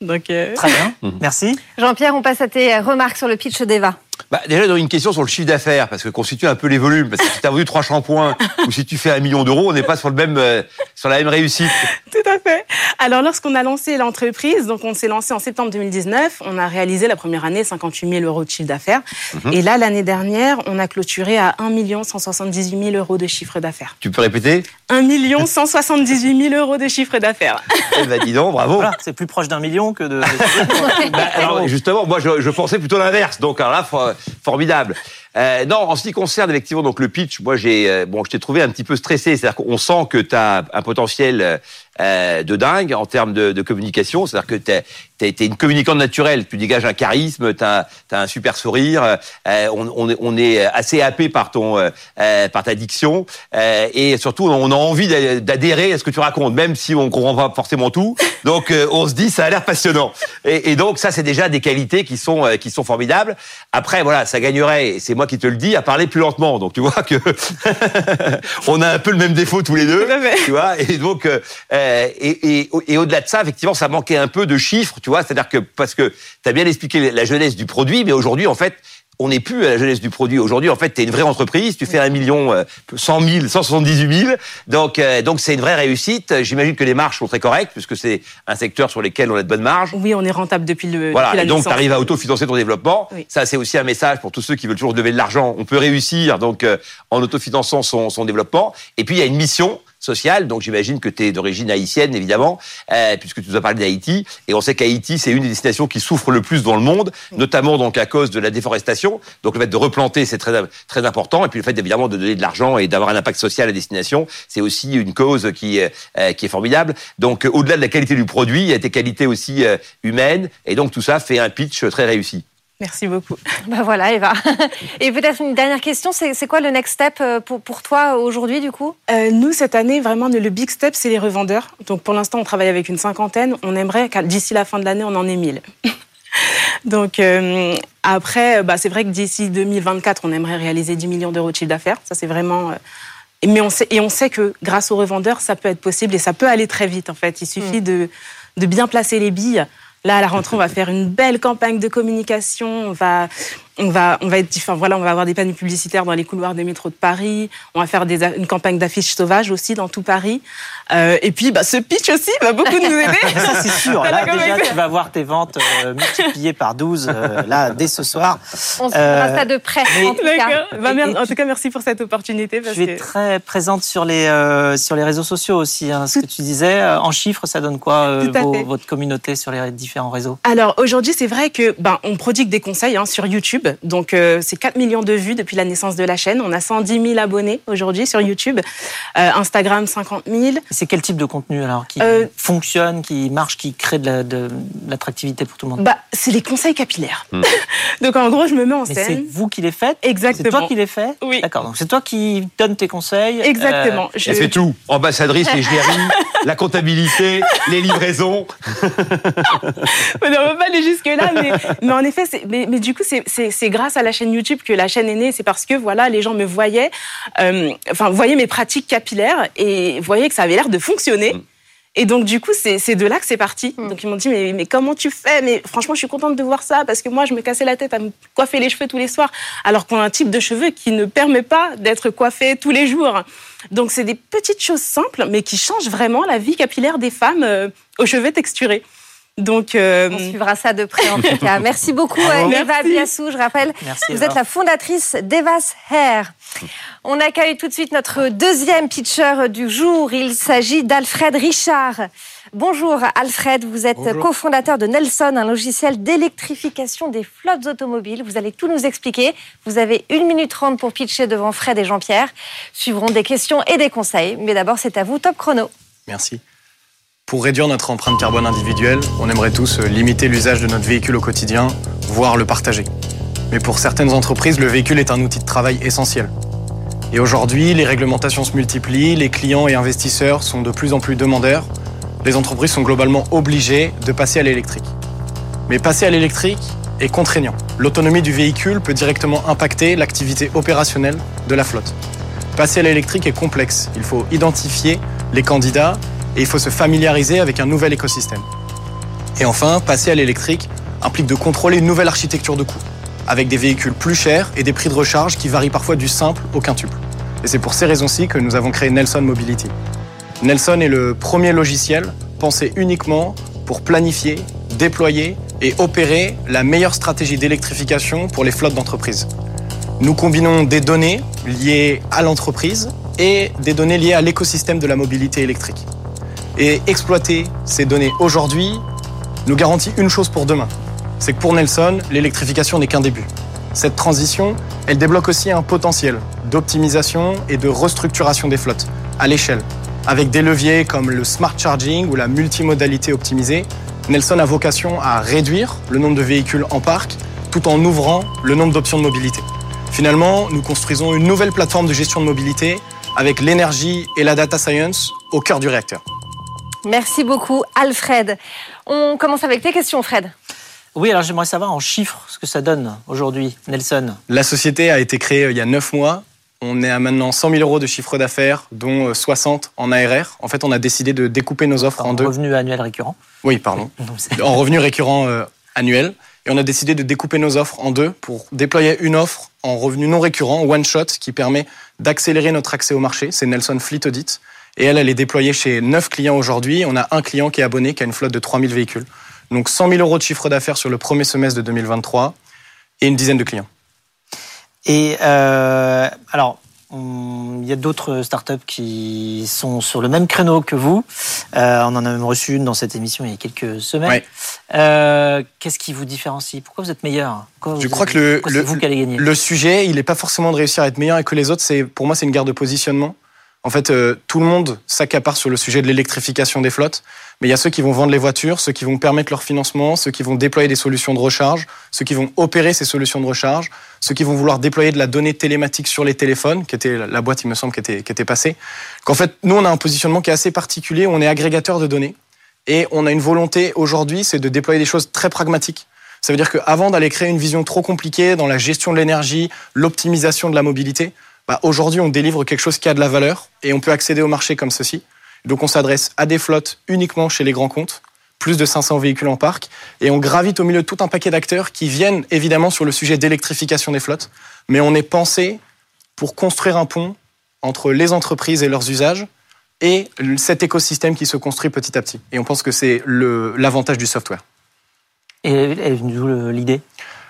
Donc, euh, Très bien, (laughs) merci. Jean-Pierre, on passe à tes remarques sur le pitch d'Eva. Bah, déjà, dans une question sur le chiffre d'affaires, parce que constitue un peu les volumes. Parce que si tu as vendu trois shampoings (laughs) ou si tu fais un million d'euros, on n'est pas sur, le même, euh, sur la même réussite. Tout à fait. Alors, lorsqu'on a lancé l'entreprise, donc on s'est lancé en septembre 2019, on a réalisé la première année 58 000 euros de chiffre d'affaires. Mhm. Et là, l'année dernière, on a clôturé à 1 178 000 euros de chiffre d'affaires. Tu peux répéter? 1 178 000 euros de chiffre d'affaires. Eh ben, dis donc, bravo. c'est plus proche d'un million que de. (laughs) bah, justement, moi, je, je pensais plutôt l'inverse. Donc, alors là, faut, formidable. Euh, non, en ce qui concerne effectivement donc le pitch, moi j'ai euh, bon, je t'ai trouvé un petit peu stressé, c'est-à-dire qu'on sent que tu as un potentiel euh, de dingue en termes de, de communication, c'est-à-dire que tu es, es, une communicante naturelle, tu dégages un charisme, tu as, un super sourire, euh, on, on, est, on, est assez happé par ton euh, par ta diction et surtout on a envie d'adhérer à ce que tu racontes, même si on comprend pas forcément tout. Donc on se dit ça a l'air passionnant. Et, et, donc ça c'est déjà des qualités qui sont qui sont formidables. Après voilà, ça gagnerait, c'est moi qui te le dis, à parler plus lentement. Donc tu vois que (laughs) on a un peu le même défaut tous les deux, tu vois. Et donc euh, et, et, et au-delà de ça, effectivement, ça manquait un peu de chiffres, tu vois. C'est-à-dire que parce que tu as bien expliqué la jeunesse du produit, mais aujourd'hui en fait on n'est plus à la jeunesse du produit. Aujourd'hui, en fait, tu es une vraie entreprise, tu fais un million, euh, cent mille, cent soixante-dix-huit mille. Donc, euh, donc c'est une vraie réussite. J'imagine que les marges sont très correctes, puisque c'est un secteur sur lequel on a de bonnes marges. Oui, on est rentable depuis le. Voilà, depuis et donc tu arrives à autofinancer ton développement. Ça, c'est aussi un message pour tous ceux qui veulent toujours lever de l'argent. On peut réussir donc euh, en autofinançant son, son développement. Et puis, il y a une mission social, Donc j'imagine que tu es d'origine haïtienne, évidemment, euh, puisque tu nous as parlé d'Haïti. Et on sait qu'Haïti, c'est une des destinations qui souffre le plus dans le monde, notamment donc à cause de la déforestation. Donc le fait de replanter, c'est très, très important. Et puis le fait évidemment de donner de l'argent et d'avoir un impact social à destination, c'est aussi une cause qui, euh, qui est formidable. Donc au-delà de la qualité du produit, il y a des qualités aussi euh, humaines. Et donc tout ça fait un pitch très réussi. Merci beaucoup. (laughs) Ben voilà, Eva. (laughs) Et peut-être une dernière question, c'est quoi le next step euh, pour, pour toi aujourd'hui du coup? Euh, Nous, cette année, vraiment, le big step, c'est les revendeurs. Donc pour l'instant, on travaille avec une cinquantaine. On aimerait qu'à d'ici la fin de l'année, on en ait mille. (laughs) Donc euh, après, bah, c'est vrai que d'ici 2024, on aimerait réaliser 10 millions d'euros de chiffre d'affaires. Ça, c'est vraiment... mais on sait, et on sait que grâce aux revendeurs, ça peut être possible et ça peut aller très vite en fait. Il suffit mm. de, de bien placer les billes. Là, à la rentrée, on va faire une belle campagne de communication. On va, on va, on va être, enfin, voilà, on va avoir des panneaux publicitaires dans les couloirs des métros de Paris. On va faire des, une campagne d'affiches sauvages aussi dans tout Paris. Euh, et puis, bah, ce pitch aussi va beaucoup nous aider. (laughs) Ça, c'est sûr. Là, déjà, tu vas voir tes ventes euh, multipliées par 12, euh, là, dès ce soir. On se ça de près, en tout cas. Bah, en tout cas, merci pour cette opportunité. Parce tu es très présente sur les, sur les réseaux sociaux aussi. Hein, ce que tu disais, en chiffres, ça donne quoi votre communauté sur les différents réseaux? Alors, aujourd'hui, c'est vrai que ben, on prodigue des conseils hein, sur YouTube. Donc, euh, c'est 4 millions de vues depuis la naissance de la chaîne. On a 110 000 abonnés aujourd'hui sur YouTube. Euh, Instagram, 50 000. C'est quel type de contenu alors qui euh, fonctionne, qui marche, qui crée de l'attractivité pour tout le monde? Bah, C'est les conseils capillaires. Hmm. (laughs) donc, en gros, je me mets en Mais scène. C'est vous qui les faites? Exactement. C'est toi qui les fais? Oui. D'accord. Donc, c'est toi qui donne tes conseils. Exactement. Je... Elle fait tout. Ambassadrice, les (laughs) la comptabilité, les livraisons. (laughs) on ne va pas aller jusque-là, mais, mais, en effet, mais, mais, du coup, c'est grâce à la chaîne YouTube que la chaîne est née. C'est parce que voilà, les gens me voyaient, euh, enfin, voyaient mes pratiques capillaires et voyaient que ça avait l'air de fonctionner. Mm. Et donc, du coup, c'est de là que c'est parti. Mm. Donc, ils m'ont dit, mais, mais comment tu fais? Mais franchement, je suis contente de voir ça parce que moi, je me cassais la tête à me coiffer les cheveux tous les soirs, alors qu'on a un type de cheveux qui ne permet pas d'être coiffé tous les jours. Donc, c'est des petites choses simples, mais qui changent vraiment la vie capillaire des femmes euh, aux cheveux texturés. Donc, euh, On suivra ça de près en tout cas. (laughs) Merci beaucoup Bravo. Eva. Biassou. Je rappelle, Merci, vous Eva. êtes la fondatrice d'Evas Hair. On accueille tout de suite notre deuxième pitcher du jour. Il s'agit d'Alfred Richard. Bonjour Alfred, vous êtes Bonjour. cofondateur de Nelson, un logiciel d'électrification des flottes automobiles. Vous allez tout nous expliquer. Vous avez 1 minute 30 pour pitcher devant Fred et Jean-Pierre. Suivront des questions et des conseils. Mais d'abord, c'est à vous, top chrono. Merci. Pour réduire notre empreinte carbone individuelle, on aimerait tous euh, limiter l'usage de notre véhicule au quotidien, voire le partager. Mais pour certaines entreprises, le véhicule est un outil de travail essentiel. Et aujourd'hui, les réglementations se multiplient, les clients et investisseurs sont de plus en plus demandeurs. Les entreprises sont globalement obligées de passer à l'électrique. Mais passer à l'électrique est contraignant. L'autonomie du véhicule peut directement impacter l'activité opérationnelle de la flotte. Passer à l'électrique est complexe. Il faut identifier les candidats et il faut se familiariser avec un nouvel écosystème. Et enfin, passer à l'électrique implique de contrôler une nouvelle architecture de coûts, avec des véhicules plus chers et des prix de recharge qui varient parfois du simple au quintuple. Et c'est pour ces raisons-ci que nous avons créé Nelson Mobility. Nelson est le premier logiciel pensé uniquement pour planifier, déployer et opérer la meilleure stratégie d'électrification pour les flottes d'entreprises. Nous combinons des données liées à l'entreprise et des données liées à l'écosystème de la mobilité électrique. Et exploiter ces données aujourd'hui nous garantit une chose pour demain. C'est que pour Nelson, l'électrification n'est qu'un début. Cette transition, elle débloque aussi un potentiel d'optimisation et de restructuration des flottes à l'échelle. Avec des leviers comme le smart charging ou la multimodalité optimisée, Nelson a vocation à réduire le nombre de véhicules en parc tout en ouvrant le nombre d'options de mobilité. Finalement, nous construisons une nouvelle plateforme de gestion de mobilité avec l'énergie et la data science au cœur du réacteur. Merci beaucoup, Alfred. On commence avec tes questions, Fred. Oui, alors j'aimerais savoir en chiffres ce que ça donne aujourd'hui, Nelson. La société a été créée euh, il y a 9 mois. On est à maintenant 100 000 euros de chiffre d'affaires, dont euh, 60 en ARR. En fait, on a décidé de découper nos offres en En deux. revenu annuel récurrent. Oui, pardon. (laughs) En revenu récurrent euh, annuel. Et on a décidé de découper nos offres en deux pour déployer une offre en revenu non récurrent, one shot, qui permet d'accélérer notre accès au marché. C'est Nelson Fleet Audit. Et elle, elle est déployée chez 9 clients aujourd'hui. On a un client qui est abonné, qui a une flotte de 3000 véhicules. Donc 100 000 euros de chiffre d'affaires sur le premier semestre de 2023 et une dizaine de clients. Et euh, alors, il y a d'autres startups qui sont sur le même créneau que vous. Euh, on en a même reçu une dans cette émission il y a quelques semaines. Ouais. Euh, Qu'est-ce qui vous différencie? Pourquoi vous êtes meilleur? Pourquoi Je vous- crois que le, le, vous qui allez gagner? le sujet, il n'est pas forcément de réussir à être meilleur que les autres. Pour moi, c'est une guerre de positionnement. En fait, euh, tout le monde s'accapare sur le sujet de l'électrification des flottes, mais il y a ceux qui vont vendre les voitures, ceux qui vont permettre leur financement, ceux qui vont déployer des solutions de recharge, ceux qui vont opérer ces solutions de recharge, ceux qui vont vouloir déployer de la donnée télématique sur les téléphones, qui était la boîte, il me semble, qui était, qui était passée. Qu'en fait, nous, on a un positionnement qui est assez particulier. On est agrégateur de données et on a une volonté aujourd'hui, c'est de déployer des choses très pragmatiques. Ça veut dire qu'avant d'aller créer une vision trop compliquée dans la gestion de l'énergie, l'optimisation de la mobilité, bah, aujourd'hui on délivre quelque chose qui a de la valeur et on peut accéder au marché comme ceci. Donc on s'adresse à des flottes uniquement chez les grands comptes, plus de 500 véhicules en parc, et on gravite au milieu de tout un paquet d'acteurs qui viennent évidemment sur le sujet d'électrification des flottes, mais on est pensé pour construire un pont entre les entreprises et leurs usages et cet écosystème qui se construit petit à petit. Et on pense que c'est l'avantage du software. Et est venue l'idée?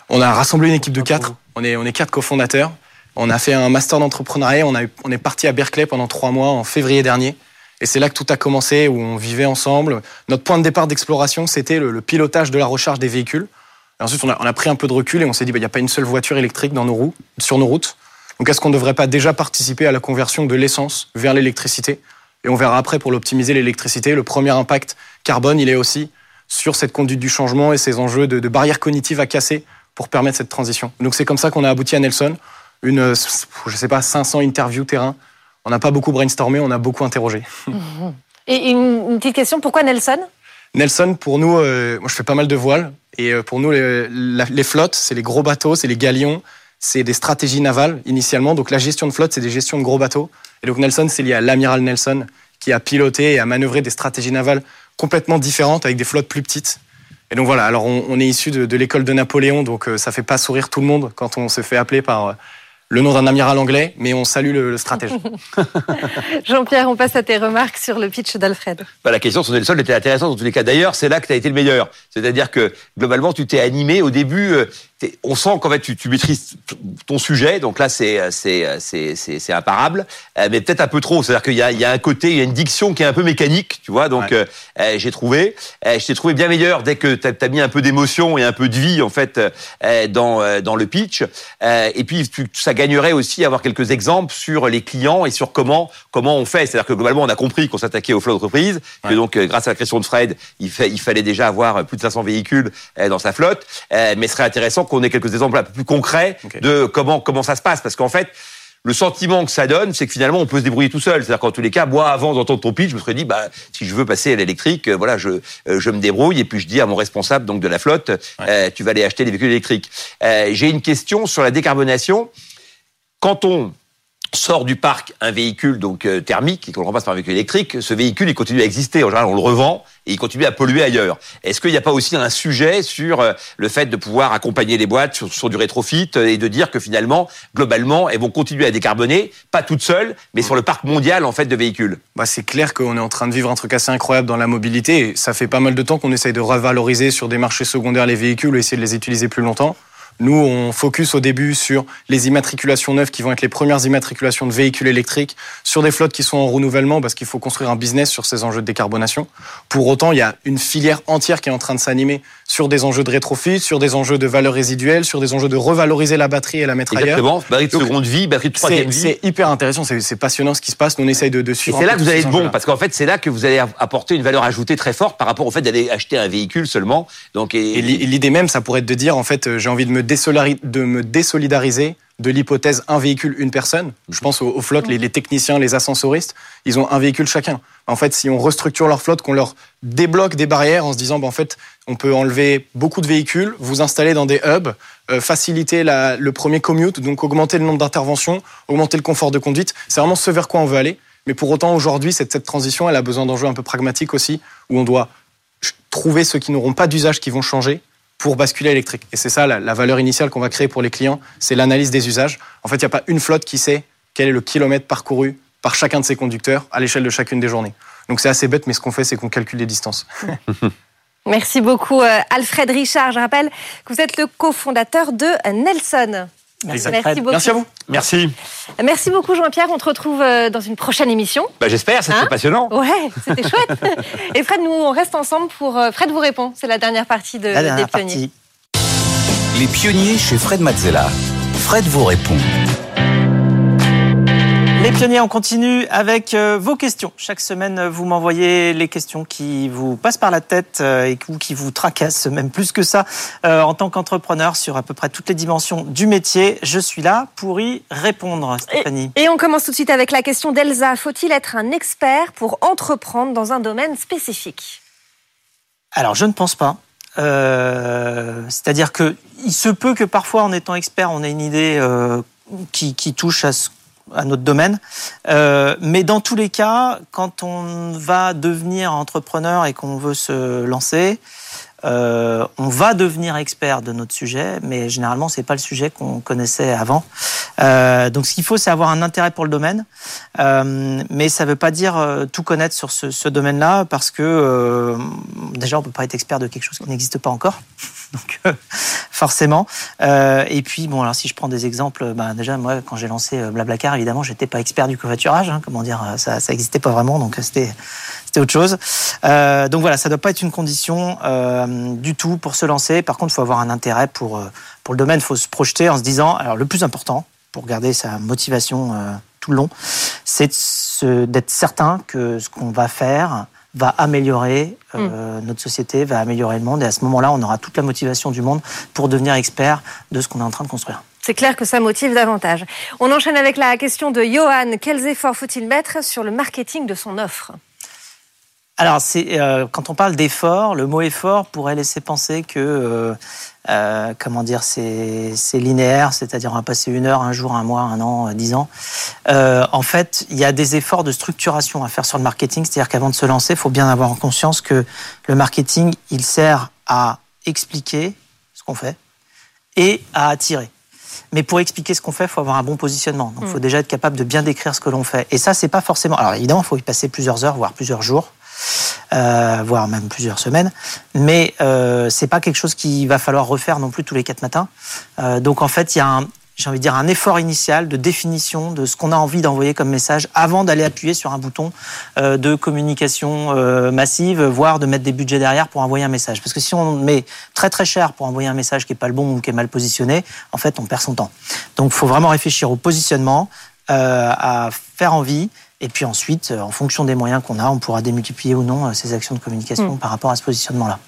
On a rassemblé une équipe de quatre. trop. On est, on est quatre cofondateurs. On a fait un master d'entrepreneuriat. On, on est parti à Berkeley pendant trois mois en février dernier. Et c'est là que tout a commencé, où on vivait ensemble. Notre point de départ d'exploration, c'était le, le pilotage de la recharge des véhicules. Et ensuite, on a, on a pris un peu de recul et on s'est dit, bah, il n'y a pas une seule voiture électrique dans nos roues, sur nos routes. Donc, est-ce qu'on ne devrait pas déjà participer à la conversion de l'essence vers l'électricité? Et on verra après, pour l'optimiser, l'électricité, le premier impact carbone, il est aussi sur cette conduite du changement et ces enjeux de, de barrières cognitives à casser pour permettre cette transition. Donc c'est comme ça qu'on a abouti à Nelson. Une, euh, je sais pas, 500 interviews terrain. On n'a pas beaucoup brainstormé, on a beaucoup interrogé. (laughs) Et une, une petite question, pourquoi Nelson? Nelson, pour nous, euh, moi je fais pas mal de voiles. Et euh, pour nous, les flottes, c'est les gros bateaux, c'est les galions, c'est des stratégies navales initialement. Donc la gestion de flotte, c'est des gestions de gros bateaux. Et donc Nelson, c'est lié à l'amiral Nelson, qui a piloté et a manœuvré des stratégies navales complètement différentes avec des flottes plus petites. Et donc voilà, alors on, est issu de, de l'école de Napoléon, donc ça fait pas sourire tout le monde quand on se fait appeler par le nom d'un amiral anglais, mais on salue le, stratège. (laughs) Jean-Pierre, on passe à tes remarques sur le pitch d'Alfred. Bah, la question sur le sol était intéressante dans tous les cas. D'ailleurs, c'est là que tu as été le meilleur. C'est-à-dire que globalement, tu t'es animé au début. Euh, on sent qu'en fait tu, tu, maîtrises ton sujet, donc là c'est c'est c'est imparable, euh, mais peut-être un peu trop. C'est-à-dire qu'il y a il y a un côté, il y a une diction qui est un peu mécanique, tu vois. Donc euh, j'ai trouvé, je t'ai trouvé bien meilleur dès que tu as, mis un peu d'émotion et un peu de vie en fait dans dans le pitch. et puis ça gagnerait aussi à avoir quelques exemples sur les clients et sur comment comment on fait. C'est-à-dire que globalement on a compris qu'on s'attaquait aux flots d'entreprise, que donc grâce à la création de Fred, il, fait, il fallait déjà avoir plus de 500 véhicules dans sa flotte, mais ce serait intéressant qu'on ait quelques exemples un peu plus concrets de comment comment ça se passe, parce qu'en fait le sentiment que ça donne, c'est que finalement, on peut se débrouiller tout seul. C'est-à-dire qu'en tous les cas, moi, avant d'entendre ton pitch, je me serais dit, bah, si je veux passer à l'électrique, euh, voilà, je, euh, je me débrouille et puis je dis à mon responsable donc de la flotte, euh, tu vas aller acheter des véhicules électriques. J'ai une question sur la décarbonation. Quand on sort du parc un véhicule donc thermique et qu'on le remplace par un véhicule électrique, ce véhicule il continue à exister. En général, on le revend et il continue à polluer ailleurs. Est-ce qu'il n'y a pas aussi un sujet sur euh, le fait de pouvoir accompagner les boîtes sur, du rétrofit euh, et de dire que finalement, globalement, elles vont continuer à décarboner, pas toutes seules, mais sur le parc mondial en fait de véhicules? Bah, C'est clair qu'on est en train de vivre un truc assez incroyable dans la mobilité. Et ça fait pas mal de temps qu'on essaye de revaloriser sur des marchés secondaires les véhicules et essayer de les utiliser plus longtemps. Nous, on focus au début sur les immatriculations neuves qui vont être les premières immatriculations de véhicules électriques sur des flottes qui sont en renouvellement parce qu'il faut construire un business sur ces enjeux de décarbonation. Pour autant, il y a une filière entière qui est en train de s'animer sur des enjeux de rétrofit, sur des enjeux de valeur résiduelle, sur des enjeux de revaloriser la batterie et la mettre Exactement. Batterie de seconde vie, batterie de troisième vie. C'est hyper intéressant, c'est passionnant ce qui se passe. Nous, on essaye de, de suivre. Et c'est là que vous allez être bon, parce qu'en fait, c'est là que vous allez apporter une valeur ajoutée très forte par rapport au fait d'aller acheter un véhicule seulement. Donc, et, l'idée même, ça pourrait être de dire, en fait, euh, j'ai envie de me, de me désolidariser de l'hypothèse un véhicule, une personne. Je pense aux, flottes, les, techniciens, les ascensoristes, ils ont un véhicule chacun. En fait, si on restructure leur flotte, qu'on leur débloque des barrières en se disant, ben, en fait, on peut enlever beaucoup de véhicules, vous installer dans des hubs, euh, faciliter le premier commute, donc augmenter le nombre d'interventions, augmenter le confort de conduite. C'est vraiment ce vers quoi on veut aller. Mais pour autant, aujourd'hui, cette, cette transition, elle a besoin d'enjeux un peu pragmatiques aussi, où on doit trouver ceux qui n'auront pas d'usage qui vont changer, pour basculer électrique. Et c'est ça la, valeur initiale qu'on va créer pour les clients, c'est l'analyse des usages. En fait, il n'y a pas une flotte qui sait quel est le kilomètre parcouru par chacun de ses conducteurs à l'échelle de chacune des journées. Donc c'est assez bête, mais ce qu'on fait, c'est qu'on calcule les distances. (laughs) Merci beaucoup, euh, Alfred Richard. Je rappelle que vous êtes le cofondateur de Nelson. Merci, beaucoup. Merci à vous. Merci. Merci beaucoup Jean-Pierre. On te retrouve euh, dans une prochaine émission. Bah, J'espère, c'était hein passionnant. Ouais, c'était chouette. Et Fred, nous on reste ensemble pour euh, Fred vous répond. C'est la dernière partie de, la des pionniers. Les pionniers chez Fred Mazzella. Fred vous répond. Les pionniers, on continue avec euh, vos questions. Chaque semaine, vous m'envoyez les questions qui vous passent par la tête euh, et qui vous tracassent, même plus que ça, euh, en tant qu'entrepreneur sur à peu près toutes les dimensions du métier. Je suis là pour y répondre, Stéphanie. Et, on commence tout de suite avec la question d'Elsa. Faut-il être un expert pour entreprendre dans un domaine spécifique? Alors, je ne pense pas. C'est-à-dire que il se peut que parfois, en étant expert, on ait une idée qui, qui touche à ce à notre domaine. Euh, mais dans tous les cas, quand on va devenir entrepreneur et qu'on veut se lancer, euh, on va devenir expert de notre sujet, mais généralement c'est pas le sujet qu'on connaissait avant. Euh, donc ce qu'il faut, c'est avoir un intérêt pour le domaine, mais ça veut pas dire tout connaître sur ce, domaine-là, parce que déjà on peut pas être expert de quelque chose qui n'existe pas encore. (laughs) Donc forcément. et puis bon, alors si je prends des exemples, bah, déjà moi quand j'ai lancé Blablacar, évidemment, j'étais pas expert du covoiturage. Hein, comment dire, ça ça existait pas vraiment, donc c'était autre chose. Euh, donc voilà, ça ne doit pas être une condition euh, du tout pour se lancer. Par contre, il faut avoir un intérêt pour, euh, pour le domaine. Il faut se projeter en se disant, alors le plus important pour garder sa motivation tout le long, c'est d'être certain que ce qu'on va faire va améliorer mm. notre société, va améliorer le monde. Et à ce moment-là, on aura toute la motivation du monde pour devenir expert de ce qu'on est en train de construire. C'est clair que ça motive davantage. On enchaîne avec la question de Johan. Quels efforts faut-il mettre sur le marketing de son offre? Alors, euh, quand on parle d'effort, le mot effort pourrait laisser penser que, euh, comment dire, c'est linéaire, c'est-à-dire on va passer une heure, un jour, un mois, un an, euh, dix ans. Euh, en fait, il y a des efforts de structuration à faire sur le marketing, c'est-à-dire qu'avant de se lancer, il faut bien avoir en conscience que le marketing, il sert à expliquer ce qu'on fait et à attirer. Mais pour expliquer ce qu'on fait, il faut avoir un bon positionnement. Donc, il faut déjà être capable de bien décrire ce que l'on fait. Et ça, c'est pas forcément. Alors, évidemment, il faut y passer plusieurs heures, voire plusieurs jours, euh, voire même plusieurs semaines. Mais euh, c'est pas quelque chose qu'il va falloir refaire non plus tous les quatre matins. Euh, donc, en fait, il y a un, j'ai envie de dire, un effort initial de définition de ce qu'on a envie d'envoyer comme message avant d'aller appuyer sur un bouton euh, de communication massive, voire de mettre des budgets derrière pour envoyer un message. Parce que si on met très très cher pour envoyer un message qui est pas le bon ou qui est mal positionné, en fait, on perd son temps. Donc, il faut vraiment réfléchir au positionnement, à faire envie. Et puis ensuite, euh, en fonction des moyens qu'on a, on pourra démultiplier ou non euh, ces actions de communication Mm. par rapport à ce positionnement-là.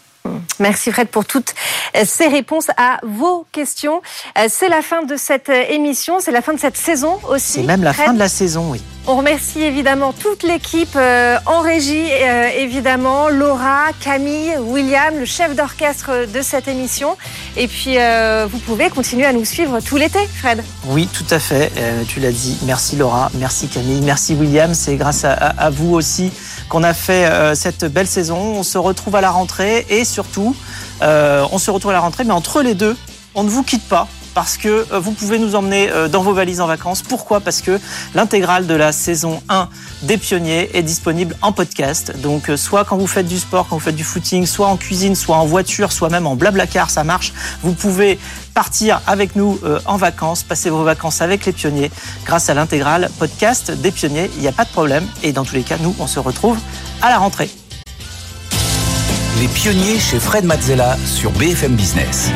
Merci Fred pour toutes euh, ces réponses à vos questions. Euh, C'est la fin de cette euh, émission, c'est la fin de cette saison aussi. C'est même la Fred. fin de la saison, oui. On remercie évidemment toute l'équipe euh, en régie, euh, évidemment, Laura, Camille, William, le chef d'orchestre de cette émission. Et puis, euh, vous pouvez continuer à nous suivre tout l'été, Fred. Oui, tout à fait. Tu l'as dit. Merci Laura, merci Camille, merci William. C'est grâce à, à- à vous aussi qu'on a fait euh, cette belle saison. On se retrouve à la rentrée et surtout, euh, on se retrouve à la rentrée, mais entre les deux, on ne vous quitte pas. Parce que euh, vous pouvez nous emmener euh, dans vos valises en vacances. Pourquoi? Parce que l'intégrale de la saison 1 des pionniers est disponible en podcast. Donc, euh, soit quand vous faites du sport, quand vous faites du footing, soit en cuisine, soit en voiture, soit même en blablacar, ça marche. Vous pouvez partir avec nous en vacances, passer vos vacances avec les pionniers grâce à l'intégrale podcast des pionniers. Il n'y a pas de problème. Et dans tous les cas, nous, on se retrouve à la rentrée. Les pionniers chez Fred Mazzella sur BFM Business.